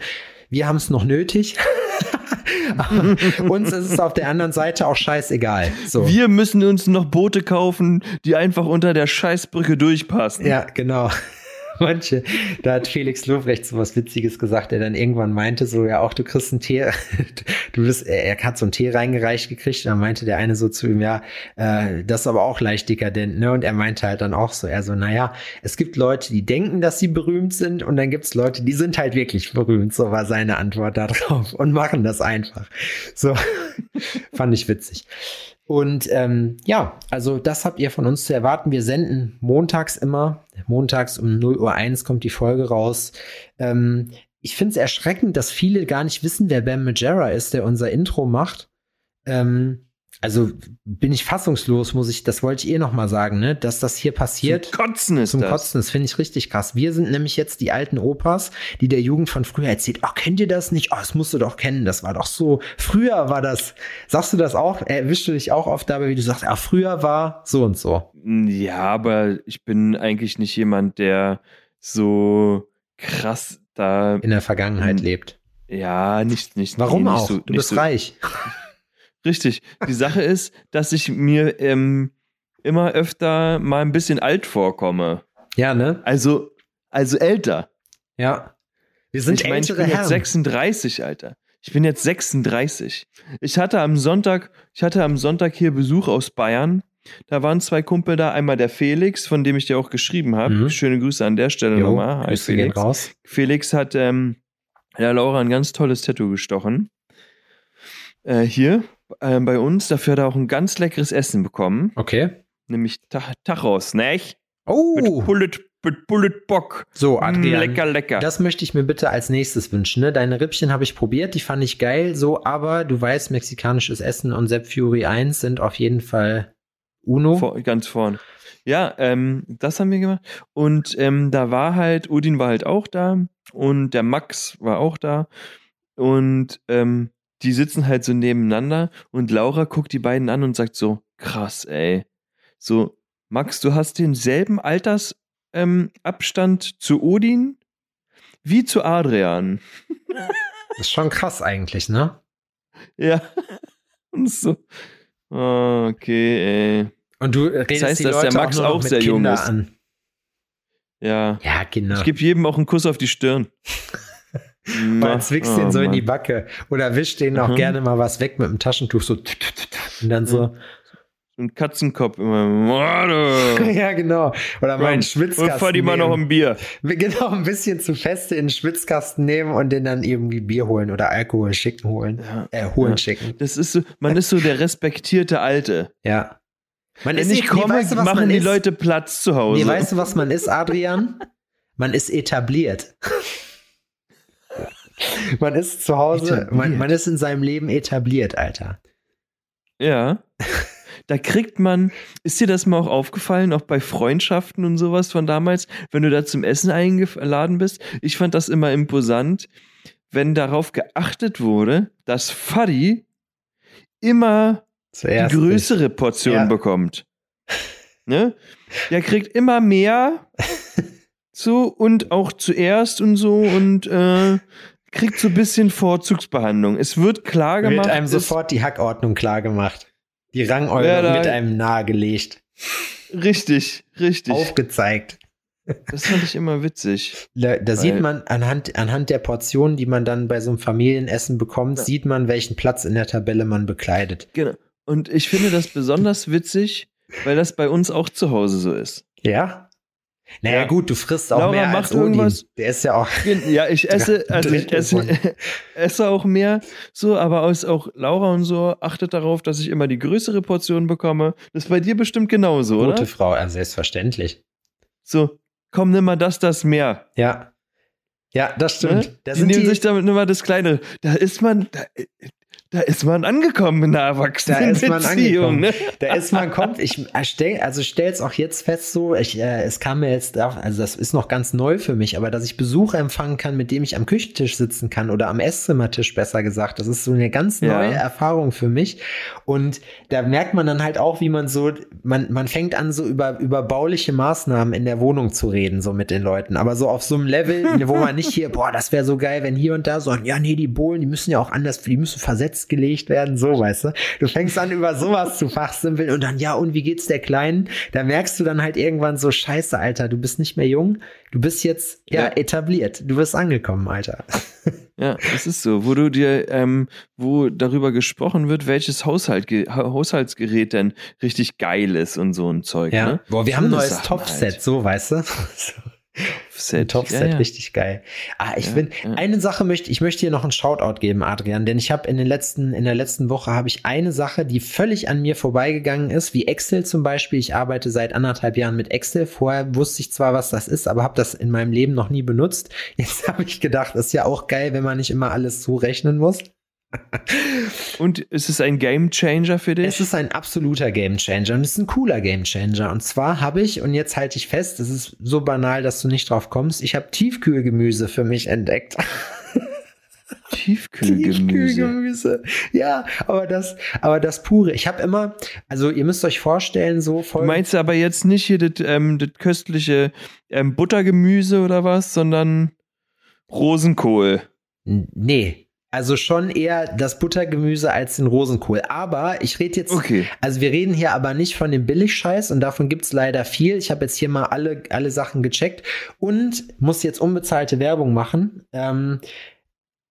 Wir haben es noch nötig. (laughs) Uns ist es auf der anderen Seite auch scheißegal. So. Wir müssen uns noch Boote kaufen, die einfach unter der Scheißbrücke durchpassen. Ja, genau manche, da hat Felix Lobrecht so was Witziges gesagt, der dann irgendwann meinte, so, ja auch, du kriegst einen Tee, (laughs) du bist, er hat so einen Tee reingereicht gekriegt, und dann meinte der eine so zu ihm, ja, äh, das ist aber auch leicht dekadent, ne, und er meinte halt dann auch so, er so, naja, es gibt Leute, die denken, dass sie berühmt sind, und dann gibt's Leute, die sind halt wirklich berühmt, so war seine Antwort darauf, und machen das einfach. So, (laughs) fand ich witzig. Und ähm, ja, also das habt ihr von uns zu erwarten. Wir senden montags immer. Montags um 0 Uhr 1 kommt die Folge raus. Ähm, ich finde es erschreckend, dass viele gar nicht wissen, wer Ben Majera ist, der unser Intro macht. Ähm, also bin ich fassungslos, muss ich, das wollte ich eh noch mal sagen, ne, dass das hier passiert. Zum Kotzen ist Zum das. Kotzen, das finde ich richtig krass. Wir sind nämlich jetzt die alten Opas, die der Jugend von früher erzählt. Oh, kennt ihr das nicht? Oh, das musst du doch kennen. Das war doch so. Früher war das. Sagst du das auch? Erwischst du dich auch oft dabei, wie du sagst, ah, früher war so und so. Ja, aber ich bin eigentlich nicht jemand, der so krass da in der Vergangenheit lebt. Ja, nicht, nicht. Warum nicht auch? So, du bist so, reich. (laughs) Richtig. Die Sache ist, dass ich mir ähm, immer öfter mal ein bisschen alt vorkomme. Ja, ne? Also, also älter. Ja. Wir sind ich mein, ich bin Herren. jetzt 36, Alter. Ich bin jetzt 36. Ich hatte am Sonntag, ich hatte am Sonntag hier Besuch aus Bayern. Da waren zwei Kumpel da, einmal der Felix, von dem ich dir auch geschrieben habe. Mhm. Schöne Grüße an der Stelle jo, nochmal. Hi, Felix. Raus. Felix hat ähm, der Laura ein ganz tolles Tattoo gestochen. Äh, hier äh, bei uns. Dafür hat er auch ein ganz leckeres Essen bekommen. Okay. Nämlich Tachos, ne? Oh. Mit Bullet, mit Bullet Bock. So, mm, Adrian. Lecker, lecker. Das möchte ich mir bitte als nächstes wünschen. Ne? Deine Rippchen habe ich probiert, die fand ich geil, so, aber du weißt, mexikanisches Essen und Sepp Fury 1 sind auf jeden Fall Uno. Vor, ganz vorn. Ja, ähm, das haben wir gemacht. Und ähm, da war halt, Udin war halt auch da und der Max war auch da. Und ähm, die sitzen halt so nebeneinander und Laura guckt die beiden an und sagt so, krass, ey. So, Max, du hast denselben Altersabstand ähm, zu Odin wie zu Adrian. Das (laughs) ist schon krass eigentlich, ne? Ja. Und so, oh, okay, ey. Und du redest das heißt, dass der Max auch, auch sehr Kinder jung ist. An. Ja. Ja, genau. Ich gebe jedem auch einen Kuss auf die Stirn. (laughs) Dann zwickst du oh, den so Mann. in die Backe. Oder wischst den auch mhm. gerne mal was weg mit dem Taschentuch so. Und dann so. Ein Katzenkopf immer. (laughs) ja, genau. Oder mal einen Schwitzkasten. Und fahr die mal noch ein Bier. Genau, ein bisschen zu feste in den Schwitzkasten nehmen und den dann irgendwie Bier holen oder Alkohol schicken holen. Ja. Äh, holen ja. schicken. Das ist so, man ist so der respektierte Alte. Ja. Man Wenn ist ich komme, nee, weißt du, machen die ist? Leute Platz zu Hause. Nee, weißt du, was man ist, Adrian? Man ist etabliert (laughs) man ist zu Hause, man, man ist in seinem Leben etabliert, Alter. Ja. Da kriegt man, ist dir das mal auch aufgefallen, auch bei Freundschaften und sowas von damals, wenn du da zum Essen eingeladen bist? Ich fand das immer imposant, wenn darauf geachtet wurde, dass Fuddy immer Zuerst die größere Portion ja. bekommt. (laughs) ne? Der kriegt immer mehr. (laughs) So und auch zuerst und so und äh, kriegt so ein bisschen Vorzugsbehandlung. Es wird klar gemacht. Wird einem sofort die Hackordnung klar gemacht. Die Rangordnung mit einem nahegelegt. Richtig, richtig. Aufgezeigt. Das fand ich immer witzig. Da, da sieht man anhand, anhand der Portionen, die man dann bei so einem Familienessen bekommt, Ja. sieht man, welchen Platz in der Tabelle man bekleidet. Genau. Und ich finde das besonders witzig, weil das bei uns auch zu Hause so ist. Ja? Naja, Ja. gut, du frisst auch Laura mehr macht als Odin. irgendwas- Der ist ja auch. Ja, ich (laughs) esse, also ich esse, (laughs) esse auch mehr, so, aber aus auch Laura und so achtet darauf, dass ich immer die größere Portion bekomme. Das ist bei dir bestimmt genauso, Gute oder? Frau, ja, selbstverständlich. So, komm, nimm mal das, das mehr. Ja. Ja, das stimmt. Ne? Da die sind nehmen die, sich damit nur mal das Kleine. Da ist man, da, da ist man angekommen in Da Erwachsenenbeziehung. ist man angekommen. Ne? Da ist man kommt, ich stell, also stell's auch jetzt fest so, ich, äh, es kam mir jetzt auch, also das ist noch ganz neu für mich, aber dass ich Besuch empfangen kann, mit dem ich am Küchentisch sitzen kann oder am Esszimmertisch besser gesagt, das ist so eine ganz Ja. neue Erfahrung für mich und da merkt man dann halt auch, wie man so, man, man fängt an so über, über bauliche Maßnahmen in der Wohnung zu reden, so mit den Leuten, aber so auf so einem Level, wo man nicht hier, (laughs) boah, das wäre so geil, wenn hier und da so, ja, nee, die Bohlen, die müssen ja auch anders, die müssen versetzt gelegt werden, so, weißt du. Du fängst an, über sowas zu fachsimpeln und dann, ja, und wie geht's der Kleinen? Da merkst du dann halt irgendwann so, scheiße, Alter, du bist nicht mehr jung, du bist jetzt, ja, Ja. etabliert, du bist angekommen, Alter. Ja, das ist so, wo du dir, ähm, wo darüber gesprochen wird, welches Haushalt, Ha- Haushaltsgerät denn richtig geil ist und so ein Zeug. Ja. Ne? Boah, wir So haben ein neues Topfset, halt. so, weißt du? (laughs) Ein Set. Topfset, ja, ja. richtig geil. Ah, ich Ja, bin, eine Sache möchte, ich möchte hier noch einen Shoutout geben, Adrian, denn ich habe in den letzten, in der letzten Woche habe ich eine Sache, die völlig an mir vorbeigegangen ist, wie Excel zum Beispiel. Ich arbeite seit anderthalb Jahren mit Excel. Vorher wusste ich zwar, was das ist, aber habe das in meinem Leben noch nie benutzt. Jetzt (laughs) habe ich gedacht, ist ja auch geil, wenn man nicht immer alles so rechnen muss. (laughs) Und ist es ein Game Changer für dich? Es ist ein absoluter Gamechanger und es ist ein cooler Gamechanger. Und zwar habe ich, und jetzt halte ich fest, es ist so banal, dass du nicht drauf kommst, ich habe Tiefkühlgemüse für mich entdeckt. (laughs) Tiefkühlgemüse. Tiefkühlgemüse. Ja, aber das, aber das pure. Ich habe immer, also ihr müsst euch vorstellen, so Du voll. meinst aber jetzt nicht hier das, ähm, das köstliche ähm, Buttergemüse oder was, sondern Rosenkohl. Nee. Also schon eher das Buttergemüse als den Rosenkohl. Aber ich rede jetzt, Okay. also wir reden hier aber nicht von dem Billigscheiß und davon gibt's leider viel. Ich habe jetzt hier mal alle, alle Sachen gecheckt und muss jetzt unbezahlte Werbung machen. Ähm,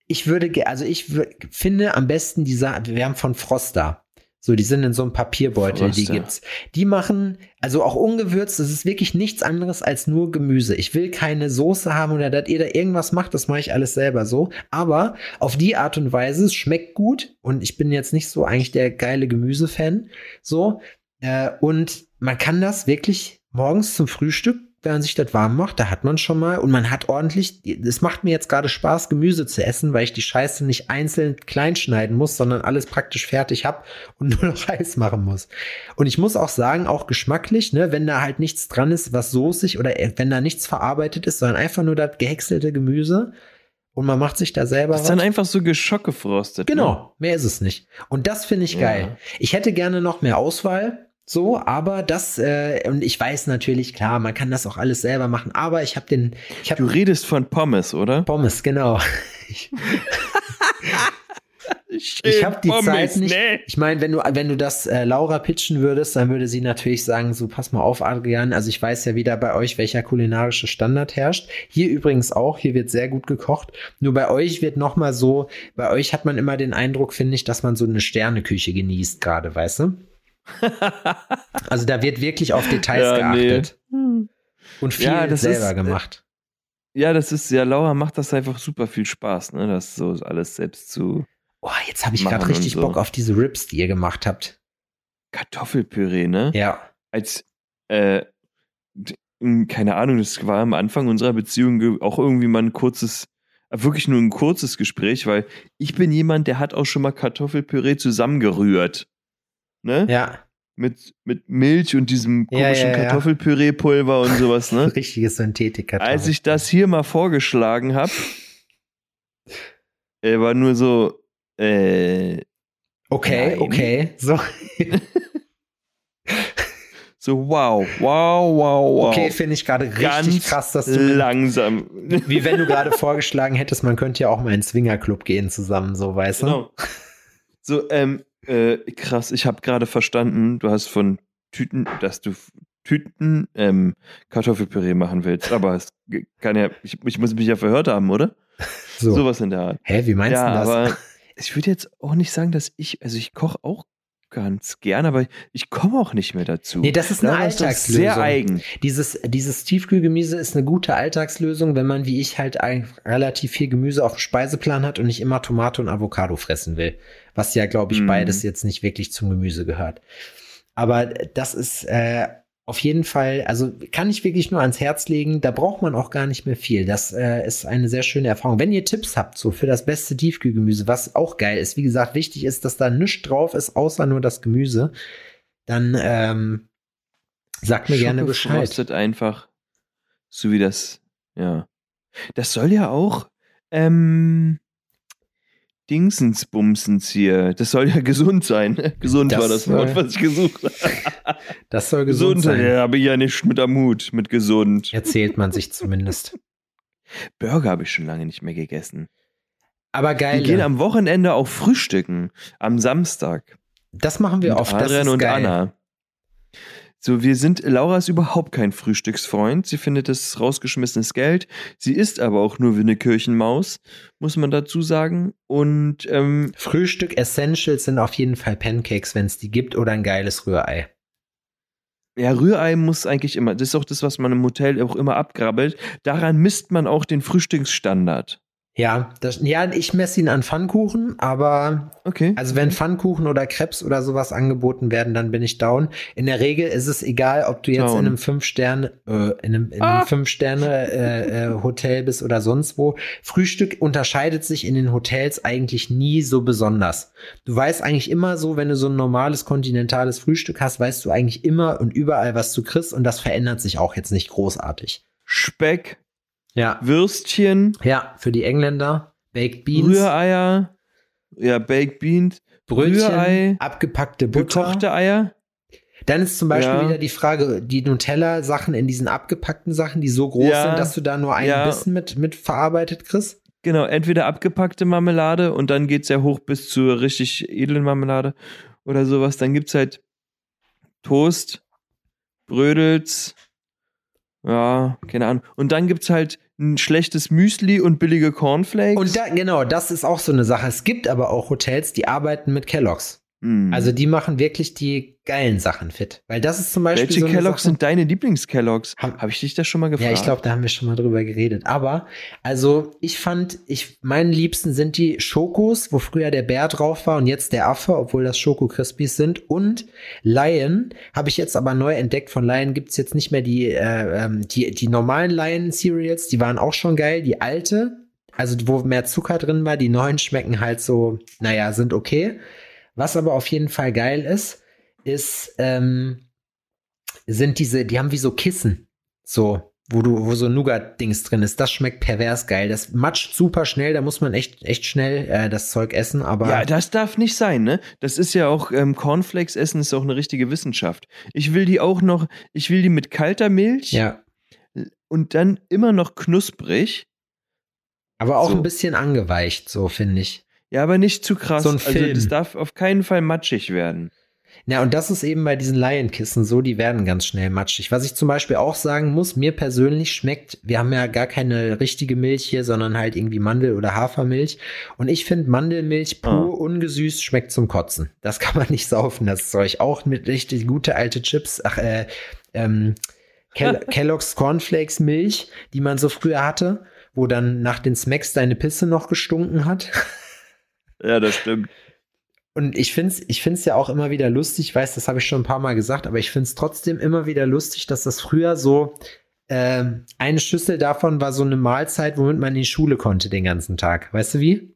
ich würde, also ich finde am besten diese, wir haben von Froster. So, die sind in so einem Papierbeutel, die Froster. gibt's. Die machen, also auch ungewürzt, das ist wirklich nichts anderes als nur Gemüse. Ich will keine Soße haben oder dass ihr da irgendwas macht, das mache ich alles selber so. Aber auf die Art und Weise, es schmeckt gut und ich bin jetzt nicht so eigentlich der geile Gemüsefan. So, äh, und man kann das wirklich morgens zum Frühstück, wenn man sich das warm macht, da hat man schon mal und man hat ordentlich, es macht mir jetzt gerade Spaß, Gemüse zu essen, weil ich die Scheiße nicht einzeln klein schneiden muss, sondern alles praktisch fertig hab und (laughs) nur noch heiß machen muss. Und ich muss auch sagen, auch geschmacklich, ne, wenn da halt nichts dran ist, was soßig oder äh, wenn da nichts verarbeitet ist, sondern einfach nur das gehäckselte Gemüse und man macht sich da selber Das ist dann einfach so geschockgefrostet. Ne? Genau, mehr ist es nicht. Und das finde ich Ja. geil. Ich hätte gerne noch mehr Auswahl, so, aber das, äh, und ich weiß natürlich, klar, man kann das auch alles selber machen, aber ich habe den, ich Du habe redest von Pommes, oder? Pommes, genau. Ich, ich habe die Zeit nicht. Nee. Ich meine, wenn du, wenn du das äh, Laura pitchen würdest, dann würde sie natürlich sagen, so pass mal auf, Adrian. Also ich weiß ja wieder bei euch, welcher kulinarische Standard herrscht. Hier übrigens auch. Hier wird sehr gut gekocht. Nur bei euch wird noch mal so. Bei euch hat man immer den Eindruck, finde ich, dass man so eine Sterneküche genießt gerade, weißt du? (laughs) Also da wird wirklich auf Details Ja, nee. geachtet und viel Ja, das selber ist, äh, gemacht. Ja, das ist, ja, Laura macht das einfach super viel Spaß, ne? Das so alles selbst zu Oh, jetzt habe ich gerade richtig so. Bock auf diese Rips, die ihr gemacht habt. Kartoffelpüree, ne? Ja. Als, äh, d- m, keine Ahnung, das war am Anfang unserer Beziehung auch irgendwie mal ein kurzes, äh, wirklich nur ein kurzes Gespräch, weil ich bin jemand, der hat auch schon mal Kartoffelpüree zusammengerührt. Ne? Ja. Mit, mit Milch und diesem komischen ja, ja. Kartoffelpüree-Pulver und sowas, ne? (laughs) Richtige Synthetik. Als ich das hier mal vorgeschlagen habe, äh, war nur so, äh, Okay, Nein. okay. So. (laughs) So, wow, wow, wow, wow. Okay, finde ich gerade richtig Ganz krass, dass du. langsam. Wie wenn du gerade vorgeschlagen hättest, man könnte ja auch mal in den Swingerclub gehen zusammen, so weißt du? Genau. So, ähm, äh, krass, ich habe gerade verstanden, du hast von Tüten, dass du Tüten ähm, Kartoffelpüree machen willst. Aber es kann ja, ich, ich muss mich ja verhört haben, oder? So. Sowas in der Art. Hä, wie meinst ja, du das? aber (laughs) ich würde jetzt auch nicht sagen, dass ich, also ich koche auch ganz gern, aber ich komme auch nicht mehr dazu. Nee, das ist eine Ja, Alltagslösung. Sehr eigen. Dieses, dieses Tiefkühlgemüse ist eine gute Alltagslösung, wenn man wie ich halt relativ viel Gemüse auf dem Speiseplan hat und nicht immer Tomate und Avocado fressen will. Was ja, glaube ich, Mhm. beides jetzt nicht wirklich zum Gemüse gehört. Aber das ist äh, auf jeden Fall, also kann ich wirklich nur ans Herz legen, da braucht man auch gar nicht mehr viel. Das äh, ist eine sehr schöne Erfahrung. Wenn ihr Tipps habt, so für das beste Tiefkühlgemüse, was auch geil ist, wie gesagt, wichtig ist, dass da nichts drauf ist, außer nur das Gemüse, dann ähm, sagt mir gerne Bescheid. einfach, so wie das, ja. Das soll ja auch, ähm, Dingsensbumsens hier, das soll ja (laughs) gesund sein. Gesund Das, war das Wort, äh, was ich gesucht habe. (laughs) Das soll gesund, Gesund, sein. ja, habe ich ja nicht mit am Hut, mit gesund. Erzählt man sich zumindest. (laughs) Burger habe ich schon lange nicht mehr gegessen. Aber Wir geil. gehen am Wochenende auch frühstücken, am Samstag. Das machen wir mit oft. Das Adrian ist und geil. Anna. So, wir sind, Laura ist überhaupt kein Frühstücksfreund. Sie findet das rausgeschmissenes Geld. Sie isst aber auch nur wie eine Kirchenmaus, muss man dazu sagen. Und ähm, Frühstück Essentials sind auf jeden Fall Pancakes, wenn es die gibt, oder ein geiles Rührei. ja, Rührei muss eigentlich immer, das ist auch das, was man im Hotel auch immer abgrabbelt. Daran misst man auch den Frühstücksstandard. Ja, das, ja, ich messe ihn an Pfannkuchen, aber Okay. also wenn Pfannkuchen oder Krebs oder sowas angeboten werden, dann bin ich down. In der Regel ist es egal, ob du jetzt Down. in einem fünf Sterne, äh, in einem, in einem Ah. fünf Sterne äh, äh, Hotel bist oder sonst wo. Frühstück unterscheidet sich in den Hotels eigentlich nie so besonders. Du weißt eigentlich immer so, wenn du so ein normales kontinentales Frühstück hast, weißt du eigentlich immer und überall, was du kriegst und das verändert sich auch jetzt nicht großartig. Speck, Ja, Würstchen, ja, für die Engländer Baked Beans. Rühreier, ja, Baked Beans, Brötchen, Rührei, abgepackte Butter. gekochte Eier. Dann ist zum Beispiel Ja. wieder die Frage, die Nutella-Sachen in diesen abgepackten Sachen, die so groß Ja. sind, dass du da nur einen Ja. Bissen mit, mit verarbeitet kriegst. Genau, entweder abgepackte Marmelade und dann geht's ja hoch bis zur richtig edlen Marmelade oder sowas. Dann gibt's halt Toast, Brödels, ja, keine Ahnung. Und dann gibt's halt ein schlechtes Müsli und billige Cornflakes. Und da, genau, das ist auch so eine Sache. Es gibt aber auch Hotels, die arbeiten mit Kelloggs. Hm. Also die machen wirklich die geilen Sachen fit. Weil das ist zum Beispiel welche so Kelloggs Sache, sind deine Lieblings-Kelloggs? Hab- Habe ich dich das schon mal gefragt? Ja, ich glaube, da haben wir schon mal drüber geredet. Aber, also, ich fand, ich, meinen Liebsten sind die Schokos, wo früher der Bär drauf war und jetzt der Affe, obwohl das Schoko Crispies sind. Und Lion habe ich jetzt aber neu entdeckt. Von Lion gibt's jetzt nicht mehr die, äh, ähm, die, die normalen Lion Cereals, die waren auch schon geil. Die alte, also wo mehr Zucker drin war, die neuen schmecken halt so, naja, sind okay. Was aber auf jeden Fall geil ist, ist, ähm, sind diese, die haben wie so Kissen. So, wo du, wo so Nougat-Dings drin ist. Das schmeckt pervers geil. Das matscht super schnell, da muss man echt, echt schnell äh, das Zeug essen, aber. Ja, das darf nicht sein, ne? Das ist ja auch, ähm, Cornflakes essen ist auch eine richtige Wissenschaft. Ich will die auch noch, ich will die mit kalter Milch ja. und dann immer noch knusprig. Aber auch So. ein bisschen angeweicht, so finde ich. Ja, aber nicht zu krass. So ein Also Film. das darf auf keinen Fall matschig werden. Ja, und das ist eben bei diesen Lion-Kissen so, die werden ganz schnell matschig. Was ich zum Beispiel auch sagen muss, mir persönlich schmeckt, wir haben ja gar keine richtige Milch hier, sondern halt irgendwie Mandel- oder Hafermilch. Und ich finde Mandelmilch pur, Ah. ungesüßt, schmeckt zum Kotzen. Das kann man (laughs) nicht saufen, das Zeug. Auch mit richtig gute alte Chips, ach, äh, ähm, Kel (laughs) Kellogg's Cornflakes Milch, die man so früher hatte, wo dann nach den Smacks deine Pisse noch gestunken hat. (laughs) Ja, das stimmt. Und ich finde es ich find's ja auch immer wieder lustig, ich weiß, das habe ich schon ein paar Mal gesagt, aber ich finde es trotzdem immer wieder lustig, dass das früher so ähm, eine Schüssel davon war so eine Mahlzeit, womit man in die Schule konnte den ganzen Tag. Weißt du wie?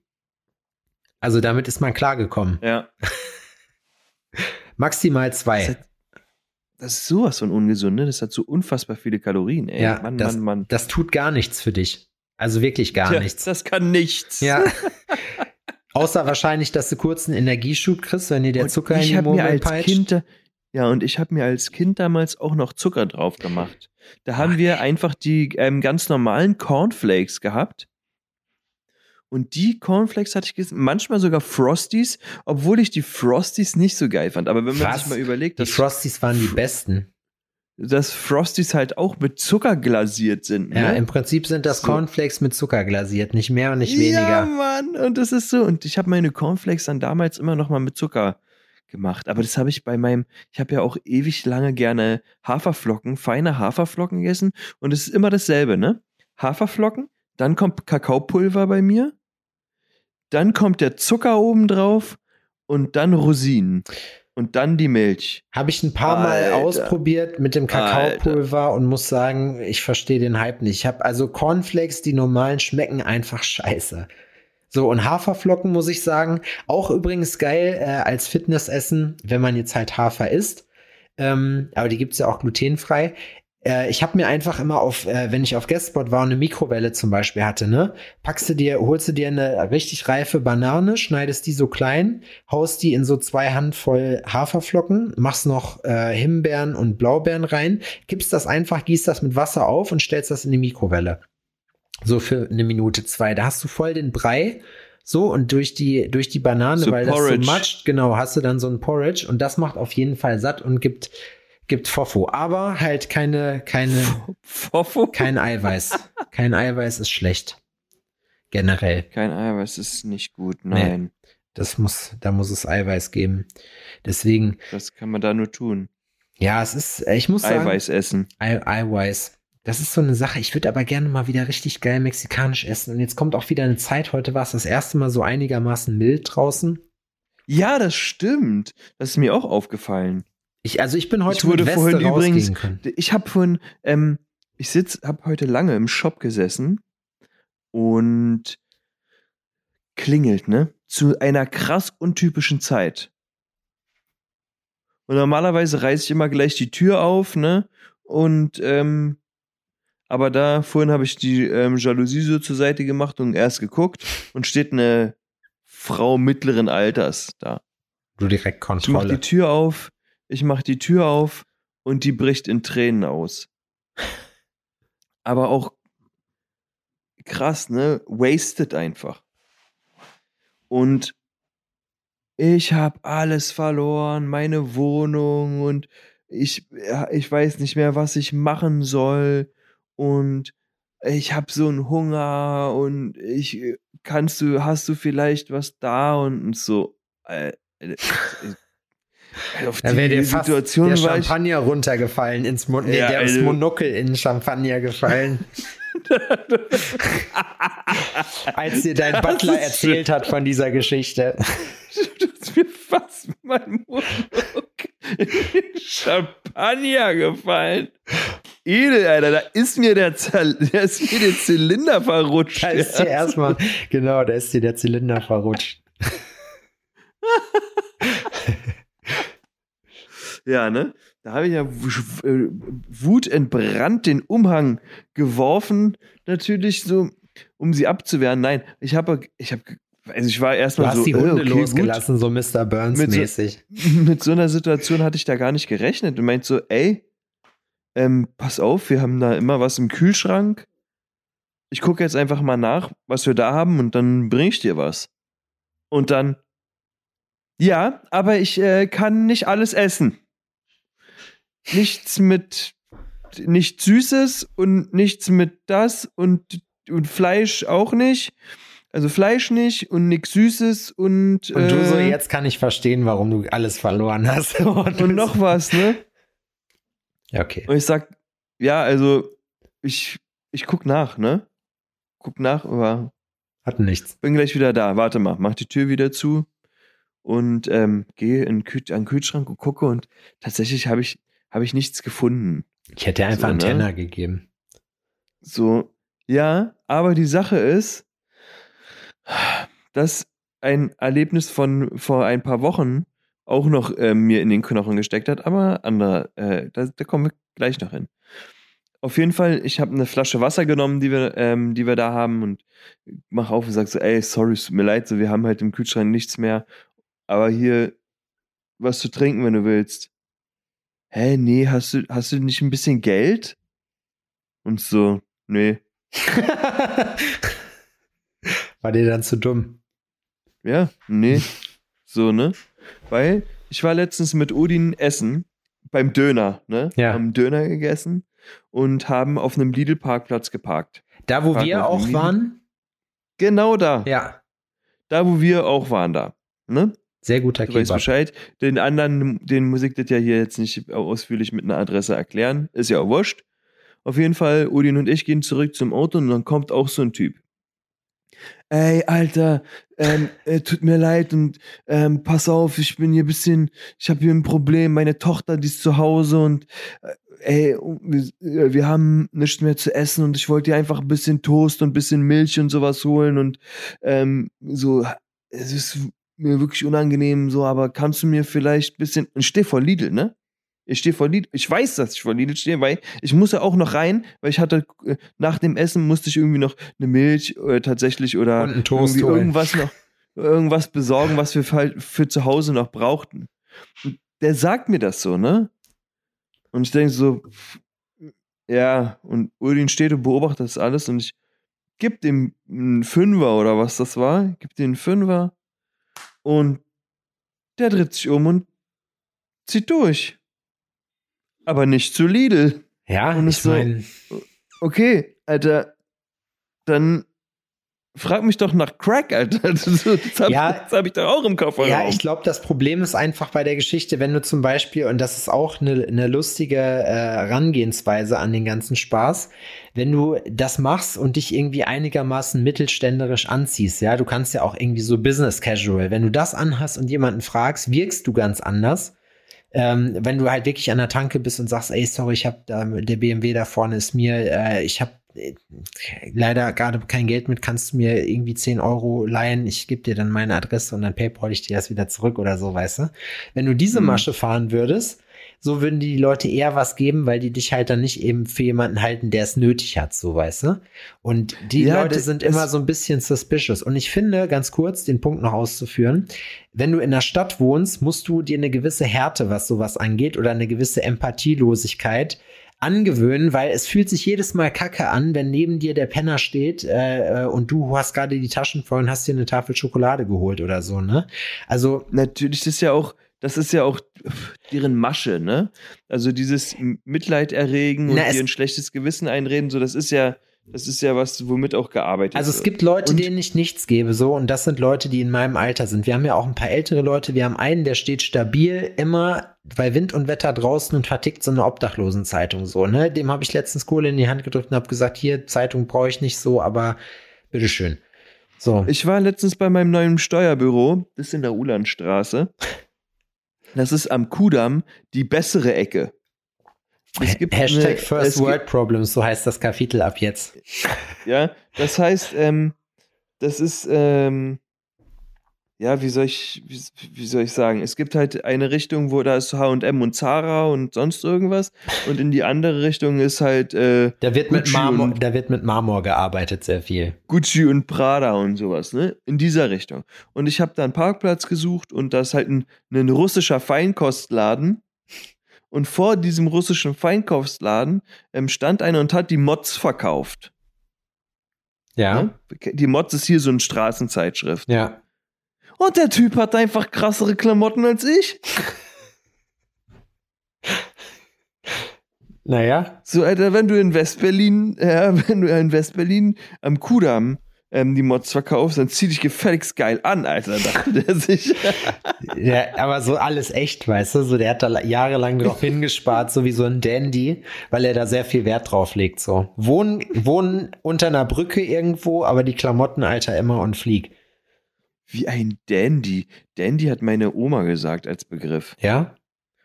Also damit ist man klargekommen. Ja. (laughs) Maximal Das, zwei. das ist sowas von ungesund, ne? Das hat so unfassbar viele Kalorien, ey. Ja, Mann, das, Mann, Mann. das tut gar nichts für dich. Also wirklich gar Tja, nichts. Das kann nichts. Ja. (laughs) (laughs) Außer wahrscheinlich, dass du kurz einen Energieschub kriegst, wenn dir der Und Zucker in die habe mir als peitscht. Kind, Ja, und ich habe mir als Kind damals auch noch Zucker drauf gemacht. Da haben wir einfach die ähm, ganz normalen Cornflakes gehabt. Und die Cornflakes hatte ich gegessen, manchmal sogar Frosties, obwohl ich die Frosties nicht so geil fand. Aber wenn man Was? sich mal überlegt, Die Frosties waren die besten. Dass Frosties halt auch mit Zucker glasiert sind. Ja, ne? im Prinzip sind das So. Cornflakes mit Zucker glasiert, nicht mehr und nicht Ja, weniger. Mann, und das ist so. Und ich habe meine Cornflakes dann damals immer noch mal mit Zucker gemacht. Aber das habe ich bei meinem, ich habe ja auch ewig lange gerne Haferflocken, feine Haferflocken gegessen. Und es ist immer dasselbe, ne? Haferflocken, dann kommt Kakaopulver bei mir, dann kommt der Zucker oben drauf und dann Rosinen. Und dann die Milch. Habe ich ein paar Mal Alter. ausprobiert mit dem Kakaopulver und muss sagen, ich verstehe den Hype nicht. Ich habe also Cornflakes, die normalen schmecken einfach scheiße. So, und Haferflocken muss ich sagen, auch übrigens geil äh, als Fitnessessen, wenn man jetzt halt Hafer isst. Ähm, aber die gibt's ja auch glutenfrei. Äh, ich habe mir einfach immer auf, äh, wenn ich auf Guestspot war und eine Mikrowelle zum Beispiel hatte, ne, packst du dir, holst du dir eine richtig reife Banane, schneidest die so klein, haust die in so zwei Handvoll Haferflocken, machst noch äh, Himbeeren und Blaubeeren rein, gibst das einfach, gießt das mit Wasser auf und stellst das in die Mikrowelle. So für eine Minute, zwei. Da hast du voll den Brei. So, und durch die, durch die Banane, So weil Porridge. das so matscht, genau, hast du dann so ein Porridge und das macht auf jeden Fall satt und gibt, gibt Fofo. Aber halt keine, keine, Fofo? kein Eiweiß. Kein Eiweiß ist schlecht. Generell. Kein Eiweiß ist nicht gut, nein. Das muss, da muss es Eiweiß geben. Deswegen, Das kann man da nur tun. ja, es ist, ich muss sagen, Eiweiß essen. Ei Eiweiß. Das ist so eine Sache. Ich würde aber gerne mal wieder richtig geil mexikanisch essen. Und jetzt kommt auch wieder eine Zeit. Heute war es das erste Mal so einigermaßen mild draußen. Ja, das stimmt. Das ist mir auch aufgefallen. Ich, also ich bin heute Ich wurde vorhin übrigens-. Ich habe vorhin, ähm, ich sitz, habe heute lange im Shop gesessen und klingelt, ne? Zu einer krass untypischen Zeit. Und normalerweise reiße ich immer gleich die Tür auf, ne? Und, ähm, aber da, vorhin habe ich die ähm, Jalousie so zur Seite gemacht und erst geguckt und steht eine Frau mittleren Alters da. Du direkt Ich mach Kontrolle. die Tür auf, ich mach die Tür auf und die bricht in Tränen aus. Aber auch krass, ne? Wasted einfach. Und ich habe alles verloren, meine Wohnung und ich, ich weiß nicht mehr, was ich machen soll und ich habe so einen Hunger und ich kannst du, hast du vielleicht was da und, so. Äh, äh, auf Da wäre dir fast Situation der Champagner runtergefallen ins Mon nee, Ja, der ins also- Monokel in Champagner gefallen. (laughs) Als dir dein Das Butler erzählt hat von dieser Geschichte. (laughs) dass mir fast mein Mund in Champagner gefallen. Edel, Alter, da ist mir der, Zer da ist mir der Zylinder verrutscht. Da ist dir erstmal, genau, da ist dir der Zylinder verrutscht. (laughs) Ja, ne? Da habe ich ja äh, wutentbrannt den Umhang geworfen, natürlich so, um sie abzuwehren. Nein, ich habe, ich habe, also ich war Du erstmal hast so, die äh, Hunde okay, gut. losgelassen, so Mr. Burns Mit so- mäßig. (laughs) mit so einer Situation hatte ich da gar nicht gerechnet und meint so, ey, ähm, pass auf, wir haben da immer was im Kühlschrank. Ich gucke jetzt einfach mal nach, was wir da haben und dann bringe ich dir was. Und dann, ja, aber ich äh, kann nicht alles essen. Nichts mit, nichts Süßes und nichts mit das und, und Fleisch auch nicht. Also Fleisch nicht und nichts Süßes und. Und du so, äh, jetzt kann ich verstehen, warum du alles verloren hast. (laughs) und noch was, ne? Ja, okay. Und ich sag, ja, also ich, ich guck nach, ne? Guck nach, aber Hat nichts. bin gleich wieder da. Warte mal, mach die Tür wieder zu und ähm, gehe in an den Kühlschrank und gucke und tatsächlich habe ich, hab ich nichts gefunden. Ich hätte einfach So, einen ne? Tenner gegeben. So, ja, aber die Sache ist, dass ein Erlebnis von vor ein paar Wochen auch noch äh, mir in den Knochen gesteckt hat, aber anderer, äh, da, da kommen wir gleich noch hin. Auf jeden Fall, ich habe eine Flasche Wasser genommen, die wir, ähm, die wir da haben und mach auf und sag so, ey, sorry, es tut mir leid, so, wir haben halt im Kühlschrank nichts mehr, aber hier was zu trinken, wenn du willst. Hä, nee, hast du, hast du nicht ein bisschen Geld? Und so, nee. (laughs) War dir dann zu dumm? Ja, nee. So, ne? Weil ich war letztens mit Odin essen beim Döner, ne? Ja. Haben Döner gegessen und haben auf einem Lidl-Parkplatz geparkt. Da, wo Frag wir auch waren? Genau da. Ja. Da, wo wir auch waren da. Ne? Sehr guter Du weißt Kebab. Bescheid. Den anderen, den muss ich das ja hier jetzt nicht ausführlich mit einer Adresse erklären. Ist ja auch wurscht. Auf jeden Fall, Odin und ich gehen zurück zum Auto und dann kommt auch so ein Typ. Ey, Alter, ähm, äh, tut mir leid und ähm, pass auf, ich bin hier ein bisschen, ich habe hier ein Problem. Meine Tochter, die ist zu Hause und äh, ey, wir, äh, wir haben nichts mehr zu essen und ich wollte dir einfach ein bisschen Toast und ein bisschen Milch und sowas holen und ähm, so, es ist mir wirklich unangenehm so, aber kannst du mir vielleicht ein bisschen, ich stehe vor Lidl, ne? Ich stehe vor Lidl, ich weiß, dass ich vor Lidl stehe, weil ich muss ja auch noch rein, weil ich hatte, äh, nach dem Essen musste ich irgendwie noch eine Milch äh, tatsächlich oder irgendwie irgendwas noch, irgendwas besorgen, was wir für, für zu Hause noch brauchten. Und der sagt mir das so, ne? Und ich denke so, ja, und Udin steht und beobachtet das alles und ich gebe dem einen Fünfer oder was das war, gib dem einen Fünfer und der dreht sich um und zieht durch. Aber nicht zu Lidl. Ja, Und ich so- meine, Okay, Alter, dann frag mich doch nach Crack, Alter. (laughs) Das, das habe Ja. hab ich doch auch im Kofferraum. ja, ich glaube, das Problem ist einfach bei der Geschichte, wenn du zum Beispiel, und das ist auch eine, eine lustige äh, Herangehensweise an den ganzen Spaß, wenn du das machst und dich irgendwie einigermaßen mittelständerisch anziehst, ja, du kannst ja auch irgendwie so Business Casual, wenn du das anhast und jemanden fragst, wirkst du ganz anders. Ähm, wenn du halt wirklich an der Tanke bist und sagst, ey, sorry, ich habe da der BMW da vorne ist mir, äh, ich habe leider gerade kein Geld mit, kannst du mir irgendwie 10 Euro leihen, ich gebe dir dann meine Adresse und dann PayPal ich dir das wieder zurück oder so, weißt du? Wenn du diese Mhm. Masche fahren würdest, so würden die Leute eher was geben, weil die dich halt dann nicht eben für jemanden halten, der es nötig hat, so weißt du? Und die Ja, Leute sind immer so ein bisschen suspicious. Und ich finde, ganz kurz, den Punkt noch auszuführen, wenn du in der Stadt wohnst, musst du dir eine gewisse Härte, was sowas angeht, oder eine gewisse Empathielosigkeit angewöhnen, weil es fühlt sich jedes Mal kacke an, wenn neben dir der Penner steht äh, äh, und du hast gerade die Taschen voll und hast dir eine Tafel Schokolade geholt oder so, ne? Also, Natürlich, das ist ja auch, das ist ja auch deren Masche, ne? Also dieses Mitleid erregen und Na, dir ein schlechtes Gewissen einreden, so das ist ja, das ist ja was, womit auch gearbeitet Also es wird. gibt Leute, Und- denen ich nichts gebe, so, und das sind Leute, die in meinem Alter sind. Wir haben ja auch ein paar ältere Leute. Wir haben einen, der steht stabil immer bei Wind und Wetter draußen und vertickt so eine Obdachlosenzeitung, so, ne? Dem habe ich letztens Kohle in die Hand gedrückt und habe gesagt, hier, Zeitung brauche ich nicht so, aber bitteschön. So. Ich war letztens bei meinem neuen Steuerbüro, das ist in der Ulandstraße. Das ist am Kudamm die bessere Ecke. Es gibt Hashtag eine- First World Problems, so heißt das Kapitel ab jetzt. Ja, das heißt, ähm, das ist, ähm, ja, wie soll ich, wie, wie soll ich sagen? Es gibt halt eine Richtung, wo da ist H&M und Zara und sonst irgendwas und in die andere Richtung ist halt äh, Da wird, mit Marmor, und- da wird mit Marmor gearbeitet, sehr viel. Gucci und Prada und sowas, ne? In dieser Richtung. Und ich habe da einen Parkplatz gesucht und da ist halt ein, ein russischer Feinkostladen. Und vor diesem russischen Feinkostladen ähm, stand einer und hat die Mods verkauft. Ja. Ne? Die Mods ist hier so eine Straßenzeitschrift. Ja. Und der Typ hat einfach krassere Klamotten als ich. (laughs) Naja. So, Alter, wenn du in Westberlin, ja, (laughs) wenn du in Westberlin am Kudamm ähm, die Mods verkaufst, dann zieh dich gefälligst geil an, Alter, dachte der sich. (laughs) Ja, aber so alles echt, weißt du? So, der hat da jahrelang drauf (laughs) hingespart, so wie so ein Dandy, weil er da sehr viel Wert drauf legt. So. Wohnen, wohnen unter einer Brücke irgendwo, aber die Klamotten, Alter, immer und flieg. Wie ein Dandy. Dandy hat meine Oma gesagt als Begriff. Ja?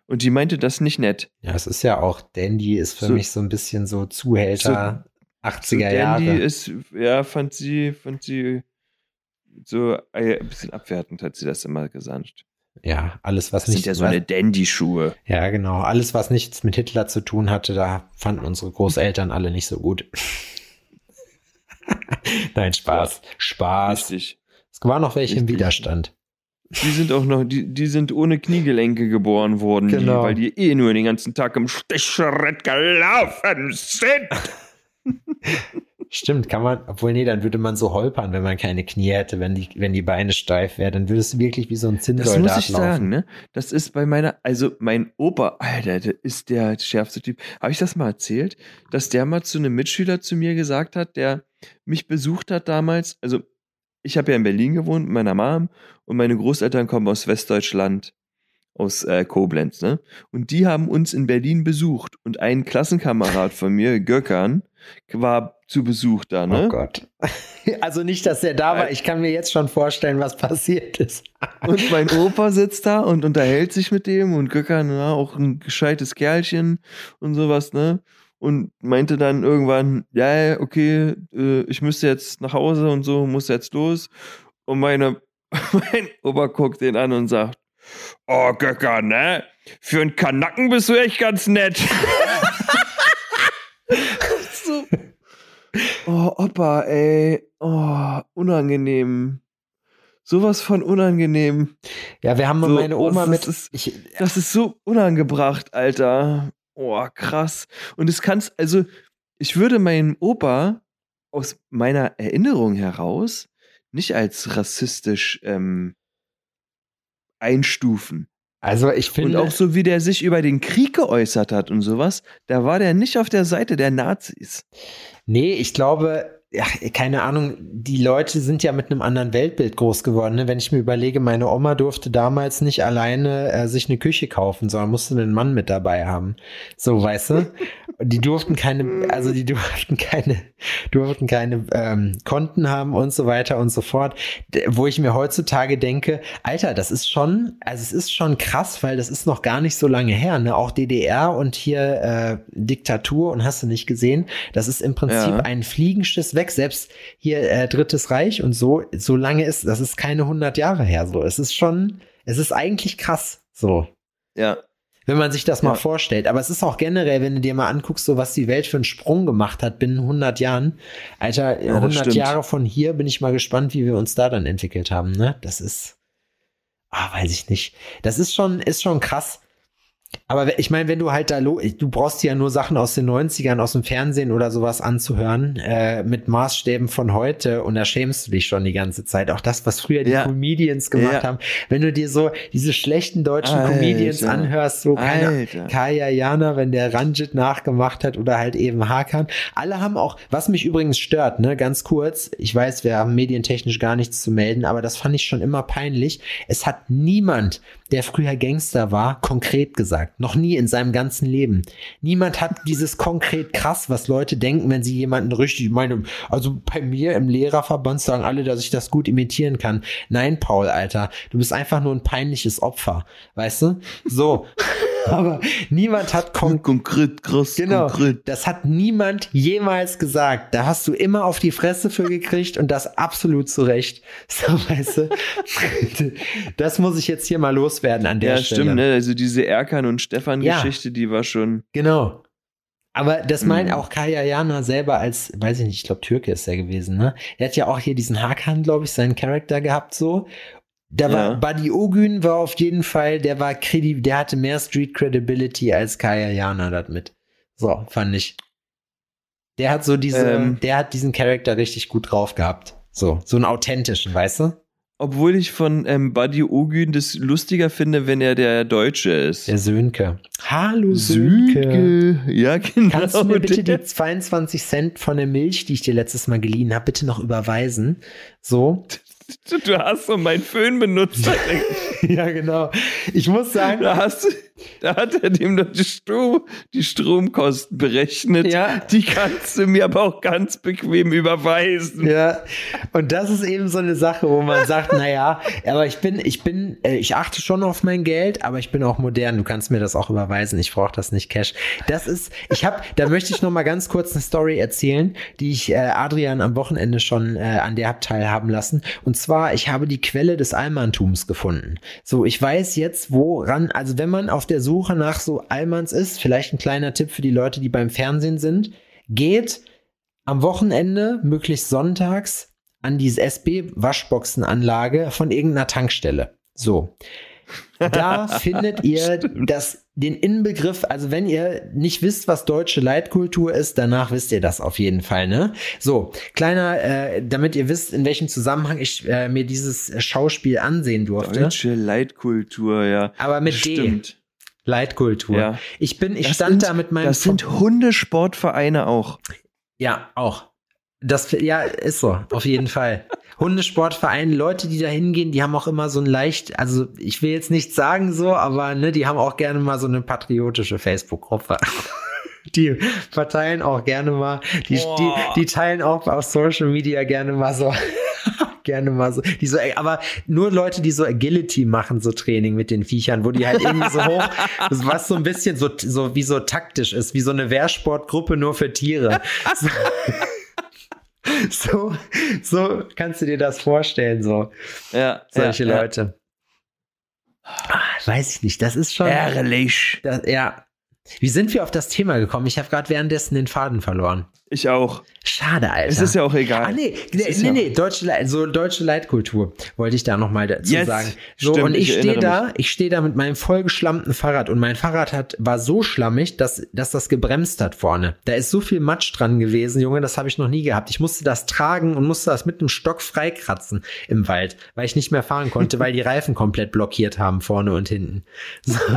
Und die meinte das nicht nett. Ja, es ist ja auch, Dandy ist für So- mich so ein bisschen so Zuhälter 80er Dandy Jahre. ist, ja, fand sie, fand sie so äh, ein bisschen abwertend, hat sie das immer gesagt. ja, alles, was Das nicht, sind ja so eine Dandy-Schuhe. ja, genau, alles, was nichts mit Hitler zu tun hatte, da fanden unsere Großeltern alle nicht so gut. (laughs) Nein, Spaß. Spaß. Richtig. Es waren noch welche im. Widerstand. Die sind auch noch, die, die sind ohne Kniegelenke geboren worden, Genau. die, weil die eh nur den ganzen Tag im Stechschritt gelaufen sind. Stimmt, kann man, obwohl nee, dann würde man so holpern, wenn man keine Knie hätte, wenn die, wenn die Beine steif wären, dann würde es wirklich wie so ein Das Zinnsoldat muss ich laufen. sagen, ne? Das ist bei meiner, also mein Opa, Alter, der ist der schärfste Typ. Habe ich das mal erzählt, dass der mal zu einem Mitschüler zu mir gesagt hat, der mich besucht hat damals? Also, ich habe ja in Berlin gewohnt mit meiner Mom und meine Großeltern kommen aus Westdeutschland, aus äh, Koblenz, ne? Und die haben uns in Berlin besucht und ein Klassenkamerad von mir, Gökhan, war zu Besuch da, ne? Oh Gott. (laughs) Also nicht, dass er da war. Ich kann mir jetzt schon vorstellen, was passiert ist. Und mein Opa sitzt da und unterhält sich mit dem und Göckern, ja, auch ein gescheites Kerlchen und sowas, ne? Und meinte dann irgendwann, ja, ja, okay, äh, ich müsste jetzt nach Hause und so, muss jetzt los. Und meine, (laughs) mein Opa guckt den an und sagt, oh Göcker, ne? Für einen Kanacken bist du echt ganz nett. (laughs) Oh, Opa, ey. Oh, unangenehm. Sowas von unangenehm. Ja, wir haben So, meine oh, Oma das mit. ist- ich, Das ist so unangebracht, Alter. Oh, krass. Und es kannst, also, ich würde meinen Opa aus meiner Erinnerung heraus nicht als rassistisch ähm, einstufen. Also ich Und finde, auch so wie der sich über den Krieg geäußert hat und sowas, da war der nicht auf der Seite der Nazis. nee, ich glaube, ja, keine Ahnung, die Leute sind ja mit einem anderen Weltbild groß geworden. Ne? Wenn ich mir überlege, meine Oma durfte damals nicht alleine äh, sich eine Küche kaufen, sondern musste einen Mann mit dabei haben. So, weißt du? Die durften keine, also die (laughs) durften keine, durften keine ähm, Konten haben und so weiter und so fort. Wo ich mir heutzutage denke, Alter, das ist schon, also es ist schon krass, weil das ist noch gar nicht so lange her, ne? Auch DDR und hier äh, Diktatur und hast du nicht gesehen, das ist im Prinzip Ja. ein Fliegenschiss weg. Selbst hier äh, Drittes Reich und so, so lange ist, das ist keine 100 Jahre her. So, es ist schon, es ist eigentlich krass. So Ja. wenn man sich das mal Ja. vorstellt. Aber es ist auch generell, wenn du dir mal anguckst, so was die Welt für einen Sprung gemacht hat binnen 100 Jahren. Alter, Ja, das 100 stimmt. Jahre von hier bin ich mal gespannt, wie wir uns da dann entwickelt haben. Ne? Das ist, ah, weiß ich nicht. Das ist schon, ist schon krass. Aber ich meine, wenn du halt da, du brauchst ja nur Sachen aus den 90ern, aus dem Fernsehen oder sowas anzuhören, äh, mit Maßstäben von heute und da schämst du dich schon die ganze Zeit. Auch das, was früher die Ja. Comedians gemacht Ja. haben. Wenn du dir so diese schlechten deutschen Alter. Comedians anhörst, so keine. Kaya Jana, wenn der Ranjit nachgemacht hat oder halt eben Hakan. Alle haben auch, was mich übrigens stört, ne, ganz kurz, ich weiß, wir haben medientechnisch gar nichts zu melden, aber das fand ich schon immer peinlich. Es hat niemand, der früher Gangster war, konkret gesagt. Noch nie in seinem ganzen Leben. Niemand hat (laughs) dieses konkret krass, was Leute denken, wenn sie jemanden richtig, ich meine, also bei mir im Lehrerverband sagen alle, dass ich das gut imitieren kann. Nein, Paul, Alter, du bist einfach nur ein peinliches Opfer, weißt du? So. (laughs) (laughs) Aber niemand hat konkret Konkret, krass, Genau, konkret. das hat niemand jemals gesagt. Da hast du immer auf die Fresse für gekriegt und das absolut zu Recht. (laughs) So, weißt du, (laughs) das muss ich jetzt hier mal loswerden an der Ja, Stelle. stimmt, ne? Also diese Erkan und Stefan-Geschichte, die war schon. Genau. Aber das meint Mhm. auch Kaya Jana selber als, weiß ich nicht, ich glaube Türke ist er gewesen, ne? Er hat ja auch hier diesen Hakan, glaube ich, seinen Charakter gehabt so. Da war Ja. Buddy Ogün war auf jeden Fall, der war kredi der hatte mehr Street Credibility als Kaya Jana damit. So, fand ich. Der hat so diese, Ähm. der hat diesen Charakter richtig gut drauf gehabt. So, so einen authentischen, weißt du? Obwohl ich von ähm, Buddy Ogün das lustiger finde, wenn er der Deutsche ist. Der Sönke. Hallo Sönke. Sönke. Ja, genau. Kannst du mir bitte die 22 Cent von der Milch, die ich dir letztes Mal geliehen habe, bitte noch überweisen? So. Du hast so meinen Föhn benutzt. (laughs) ja, genau. Ich muss sagen, Da hast da hat er dem die, Strom, die Stromkosten berechnet. Ja. Die kannst du mir aber auch ganz bequem überweisen. ja, und das ist eben so eine Sache, wo man sagt, naja, aber ich bin, ich bin, äh, ich achte schon auf mein Geld, aber ich bin auch modern. Du kannst mir das auch überweisen. Ich brauche das nicht Cash. Das ist, ich habe, da möchte ich noch mal ganz kurz eine Story erzählen, die ich äh, Adrian am Wochenende schon äh, an der hab teilhaben lassen. Und zwar, ich habe die Quelle des Allmanntums gefunden. So, ich weiß jetzt, woran, also wenn man auf der Suche nach so Allmanns ist, vielleicht ein kleiner Tipp für die Leute, die beim Fernsehen sind, geht am Wochenende, möglichst sonntags, an diese SB-Waschboxenanlage von irgendeiner Tankstelle. So. Da (laughs) findet ihr das, den Inbegriff, also wenn ihr nicht wisst, was deutsche Leitkultur ist, danach wisst ihr das auf jeden Fall, ne? So, kleiner, äh, damit ihr wisst, in welchem Zusammenhang ich äh, mir dieses Schauspiel ansehen durfte. Deutsche Leitkultur, ja. Aber mit Stimmt. Leitkultur. Ja. Ich bin, ich Das stand sind- da mit meinem Das sind Hundesportvereine auch. Ja, auch. Das, ja, ist so, auf jeden Fall. Hundesportvereine, Leute, die da hingehen, die haben auch immer so ein leicht, also ich will jetzt nicht sagen so, aber ne, die haben auch gerne mal so eine patriotische Facebook-Gruppe. (laughs) Die verteilen auch gerne mal, die, die, die teilen auch auf Social Media gerne mal so, gerne mal so, die so, aber nur Leute, die so Agility machen, so Training mit den Viechern, wo die halt irgendwie so hoch, (laughs) was so ein bisschen so, so wie so taktisch ist, wie so eine Wehrsportgruppe nur für Tiere. So. (laughs) So, so kannst du dir das vorstellen, so Ja, solche ja, Leute. Ah, weiß ich nicht, das ist schon. Ja. Ehrlich. Das, ja. Wie sind wir auf das Thema gekommen? Ich habe gerade währenddessen den Faden verloren. Ich auch. Schade, Alter. Es ist ja auch egal. Ah, nee, nee, nee, ja- nee, deutsche, Le- so deutsche Leitkultur wollte ich da nochmal dazu Yes, sagen. So, stimmt, und ich, ich stehe da, ich stehe da mit meinem vollgeschlammten Fahrrad und mein Fahrrad hat, war so schlammig, dass, dass das gebremst hat vorne. Da ist so viel Matsch dran gewesen, Junge, das habe ich noch nie gehabt. Ich musste das tragen und musste das mit einem Stock freikratzen im Wald, weil ich nicht mehr fahren konnte, weil die Reifen komplett blockiert haben, vorne und hinten. So. (laughs)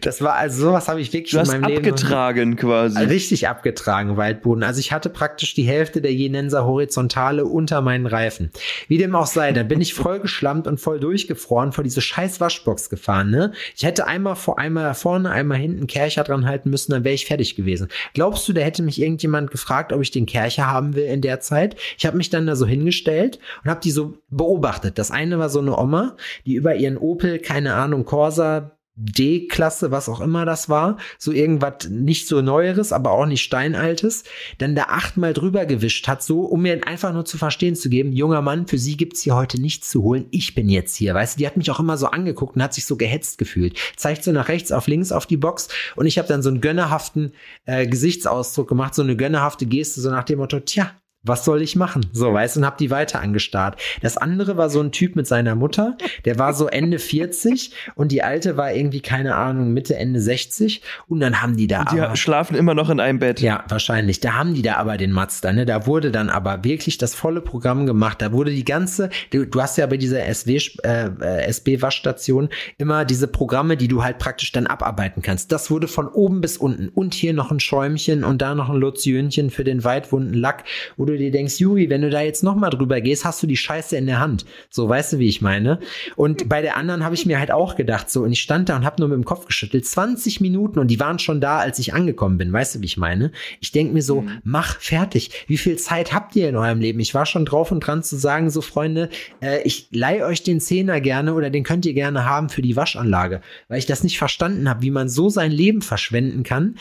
Das war also sowas habe ich wirklich Du in meinem Leben. abgetragen quasi. Richtig abgetragen, Waldboden. Also ich hatte praktisch die Hälfte der Jenenser Horizontale unter meinen Reifen. Wie dem auch sei, da bin ich voll geschlammt und voll durchgefroren vor diese scheiß Waschbox gefahren, ne? Ich hätte einmal vor, einmal vorne, einmal hinten Kercher dran halten müssen, dann wäre ich fertig gewesen. Glaubst du, da hätte mich irgendjemand gefragt, ob ich den Kercher haben will in der Zeit? Ich habe mich dann da so hingestellt und habe die so beobachtet. Das eine war so eine Oma, die über ihren Opel, keine Ahnung, Corsa D-Klasse, was auch immer das war, so irgendwas nicht so Neueres, aber auch nicht Steinaltes, dann da achtmal drüber gewischt hat, so, um mir einfach nur zu verstehen zu geben, junger Mann, für sie gibt's hier heute nichts zu holen, ich bin jetzt hier, weißt du, die hat mich auch immer so angeguckt und hat sich so gehetzt gefühlt, zeigt so nach rechts auf links auf die Box und ich habe dann so einen gönnerhaften äh, Gesichtsausdruck gemacht, so eine gönnerhafte Geste, so nach dem Motto, tja, was soll ich machen? So, weißt du, und hab die weiter angestarrt. Das andere war so ein Typ mit seiner Mutter, der war so Ende 40 und die alte war irgendwie, keine Ahnung, Mitte, Ende 60 und dann haben die da Die aber, schlafen immer noch in einem Bett. ja, wahrscheinlich. Da haben die da aber den Mazda, ne? Da wurde dann aber wirklich das volle Programm gemacht. Da wurde die ganze, du, du hast ja bei dieser SW, äh, äh, SB-Waschstation immer diese Programme, die du halt praktisch dann abarbeiten kannst. Das wurde von oben bis unten. Und hier noch ein Schäumchen und da noch ein Lotionchen für den weitwunden Lack, wo du dir denkst, Juri, wenn du da jetzt nochmal drüber gehst, hast du die Scheiße in der Hand. So, weißt du, wie ich meine? Und bei der anderen habe ich mir halt auch gedacht, so, und ich stand da und habe nur mit dem Kopf geschüttelt. 20 Minuten und die waren schon da, als ich angekommen bin. Weißt du, wie ich meine? Ich denk mir so, mach fertig. Wie viel Zeit habt ihr in eurem Leben? Ich war schon drauf und dran zu sagen, so Freunde, äh, ich leih euch den Zehner gerne oder den könnt ihr gerne haben für die Waschanlage, weil ich das nicht verstanden habe, wie man so sein Leben verschwenden kann.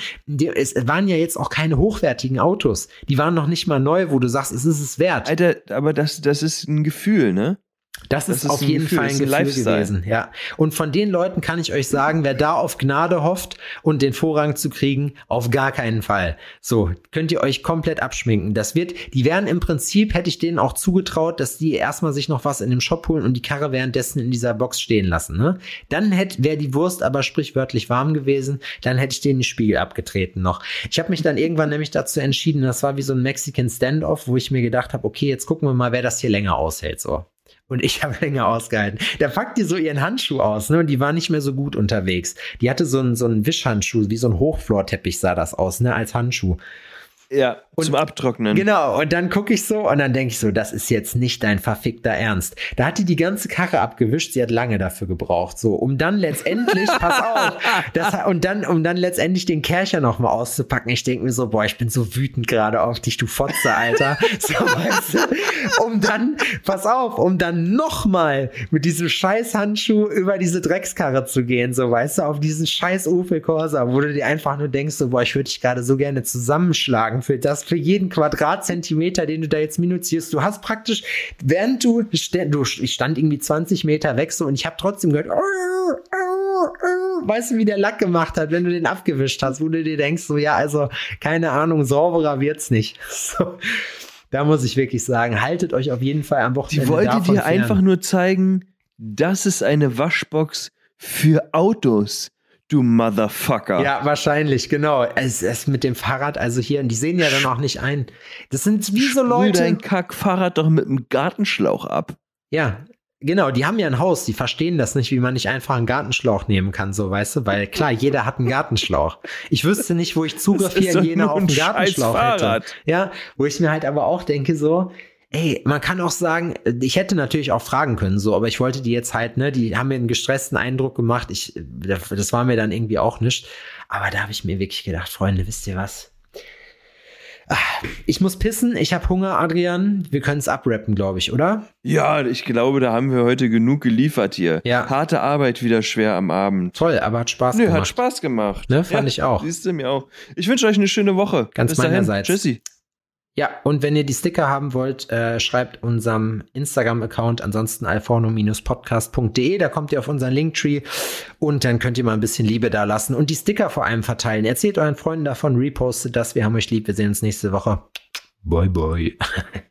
Es waren ja jetzt auch keine hochwertigen Autos. Die waren noch nicht mal neu, wo du sagst, es ist es wert. Alter, aber das, das ist ein Gefühl, ne? Das, Das ist, ist auf jeden Gefühl, Fall ein Gefühl Lifestyle. gewesen, ja. Und von den Leuten kann ich euch sagen, wer da auf Gnade hofft und den Vorrang zu kriegen, auf gar keinen Fall. So, könnt ihr euch komplett abschminken. Das wird, die wären im Prinzip, hätte ich denen auch zugetraut, dass die erstmal sich noch was in dem Shop holen und die Karre währenddessen in dieser Box stehen lassen, ne? Dann hätte, wäre die Wurst aber sprichwörtlich warm gewesen, dann hätte ich denen den Spiegel abgetreten noch. Ich habe mich dann irgendwann nämlich dazu entschieden, das war wie so ein Mexican Standoff, wo ich mir gedacht habe, okay, jetzt gucken wir mal, wer das hier länger aushält, so. Und ich (laughs) habe länger ausgehalten. Da packt die so ihren Handschuh aus, ne? Und die war nicht mehr so gut unterwegs. Die hatte so einen, so einen Wischhandschuh, wie so ein Hochflorteppich sah das aus, ne? Als Handschuh. Ja, Und- zum Abtrocknen. Genau, und dann gucke ich so und dann denke ich so, das ist jetzt nicht dein verfickter Ernst. Da hat die die ganze Karre abgewischt, sie hat lange dafür gebraucht, so, um dann letztendlich, (laughs) pass auf, das, und dann, um dann letztendlich den Kercher nochmal auszupacken. Ich denke mir so, boah, ich bin so wütend gerade auf dich, du Fotze, Alter. (laughs) So, weißt du, um dann, pass auf, um dann nochmal mit diesem scheiß Handschuh über diese Dreckskarre zu gehen, so, weißt du, auf diesen scheiß Opel Corsa, wo du dir einfach nur denkst, so, boah, ich würde dich gerade so gerne zusammenschlagen für das, für jeden Quadratzentimeter, den du da jetzt minutierst. Du hast praktisch, während du, du ich stand irgendwie 20 Meter weg so und ich habe trotzdem gehört, weißt du, wie der Lack gemacht hat, wenn du den abgewischt hast, wo du dir denkst, so, ja, also, keine Ahnung, sauberer wird's nicht. (laughs) So. Da muss ich wirklich sagen, haltet euch auf jeden Fall am Wochenende Die wollte dir fern. einfach nur zeigen, das ist eine Waschbox für Autos, du Motherfucker. Ja, wahrscheinlich, genau. Es ist mit dem Fahrrad, also hier, und die sehen ja dann auch nicht ein. Das sind wie so Sprüh Leute. dein Kackfahrrad doch mit einem Gartenschlauch ab. Ja, genau, die haben ja ein Haus, die verstehen das nicht, wie man nicht einfach einen Gartenschlauch nehmen kann, so, weißt du? Weil klar, jeder hat einen Gartenschlauch. Ich wüsste nicht, wo ich (laughs) Zugriff hier Jena nur auf ein einen Gartenschlauch hätte. Ja, wo ich mir halt aber auch denke, so, ey, man kann auch sagen, ich hätte natürlich auch fragen können, so, aber ich wollte die jetzt halt, ne, die haben mir einen gestressten Eindruck gemacht. Ich, das war mir dann irgendwie auch nicht. Aber da habe ich mir wirklich gedacht, Freunde, wisst ihr was? Ah, Ich muss pissen, ich habe Hunger, Adrian. Wir können es abrappen, glaube ich, oder? Ja, ich glaube, da haben wir heute genug geliefert hier. Ja. Harte Arbeit wieder schwer am Abend. Toll, aber hat Spaß Nö, gemacht. hat Spaß gemacht. Ne, fand ich auch. Siehst du mir auch. Ich wünsche euch eine schöne Woche. Ganz Bis dahin. meinerseits. Tschüssi. Ja, und wenn ihr die Sticker haben wollt, äh, schreibt unserem Instagram-Account, ansonsten alforno-podcast.de, da kommt ihr auf unseren Linktree und dann könnt ihr mal ein bisschen Liebe da lassen und die Sticker vor allem verteilen. Erzählt euren Freunden davon, repostet das, wir haben euch lieb, wir sehen uns nächste Woche. Bye, bye. (laughs)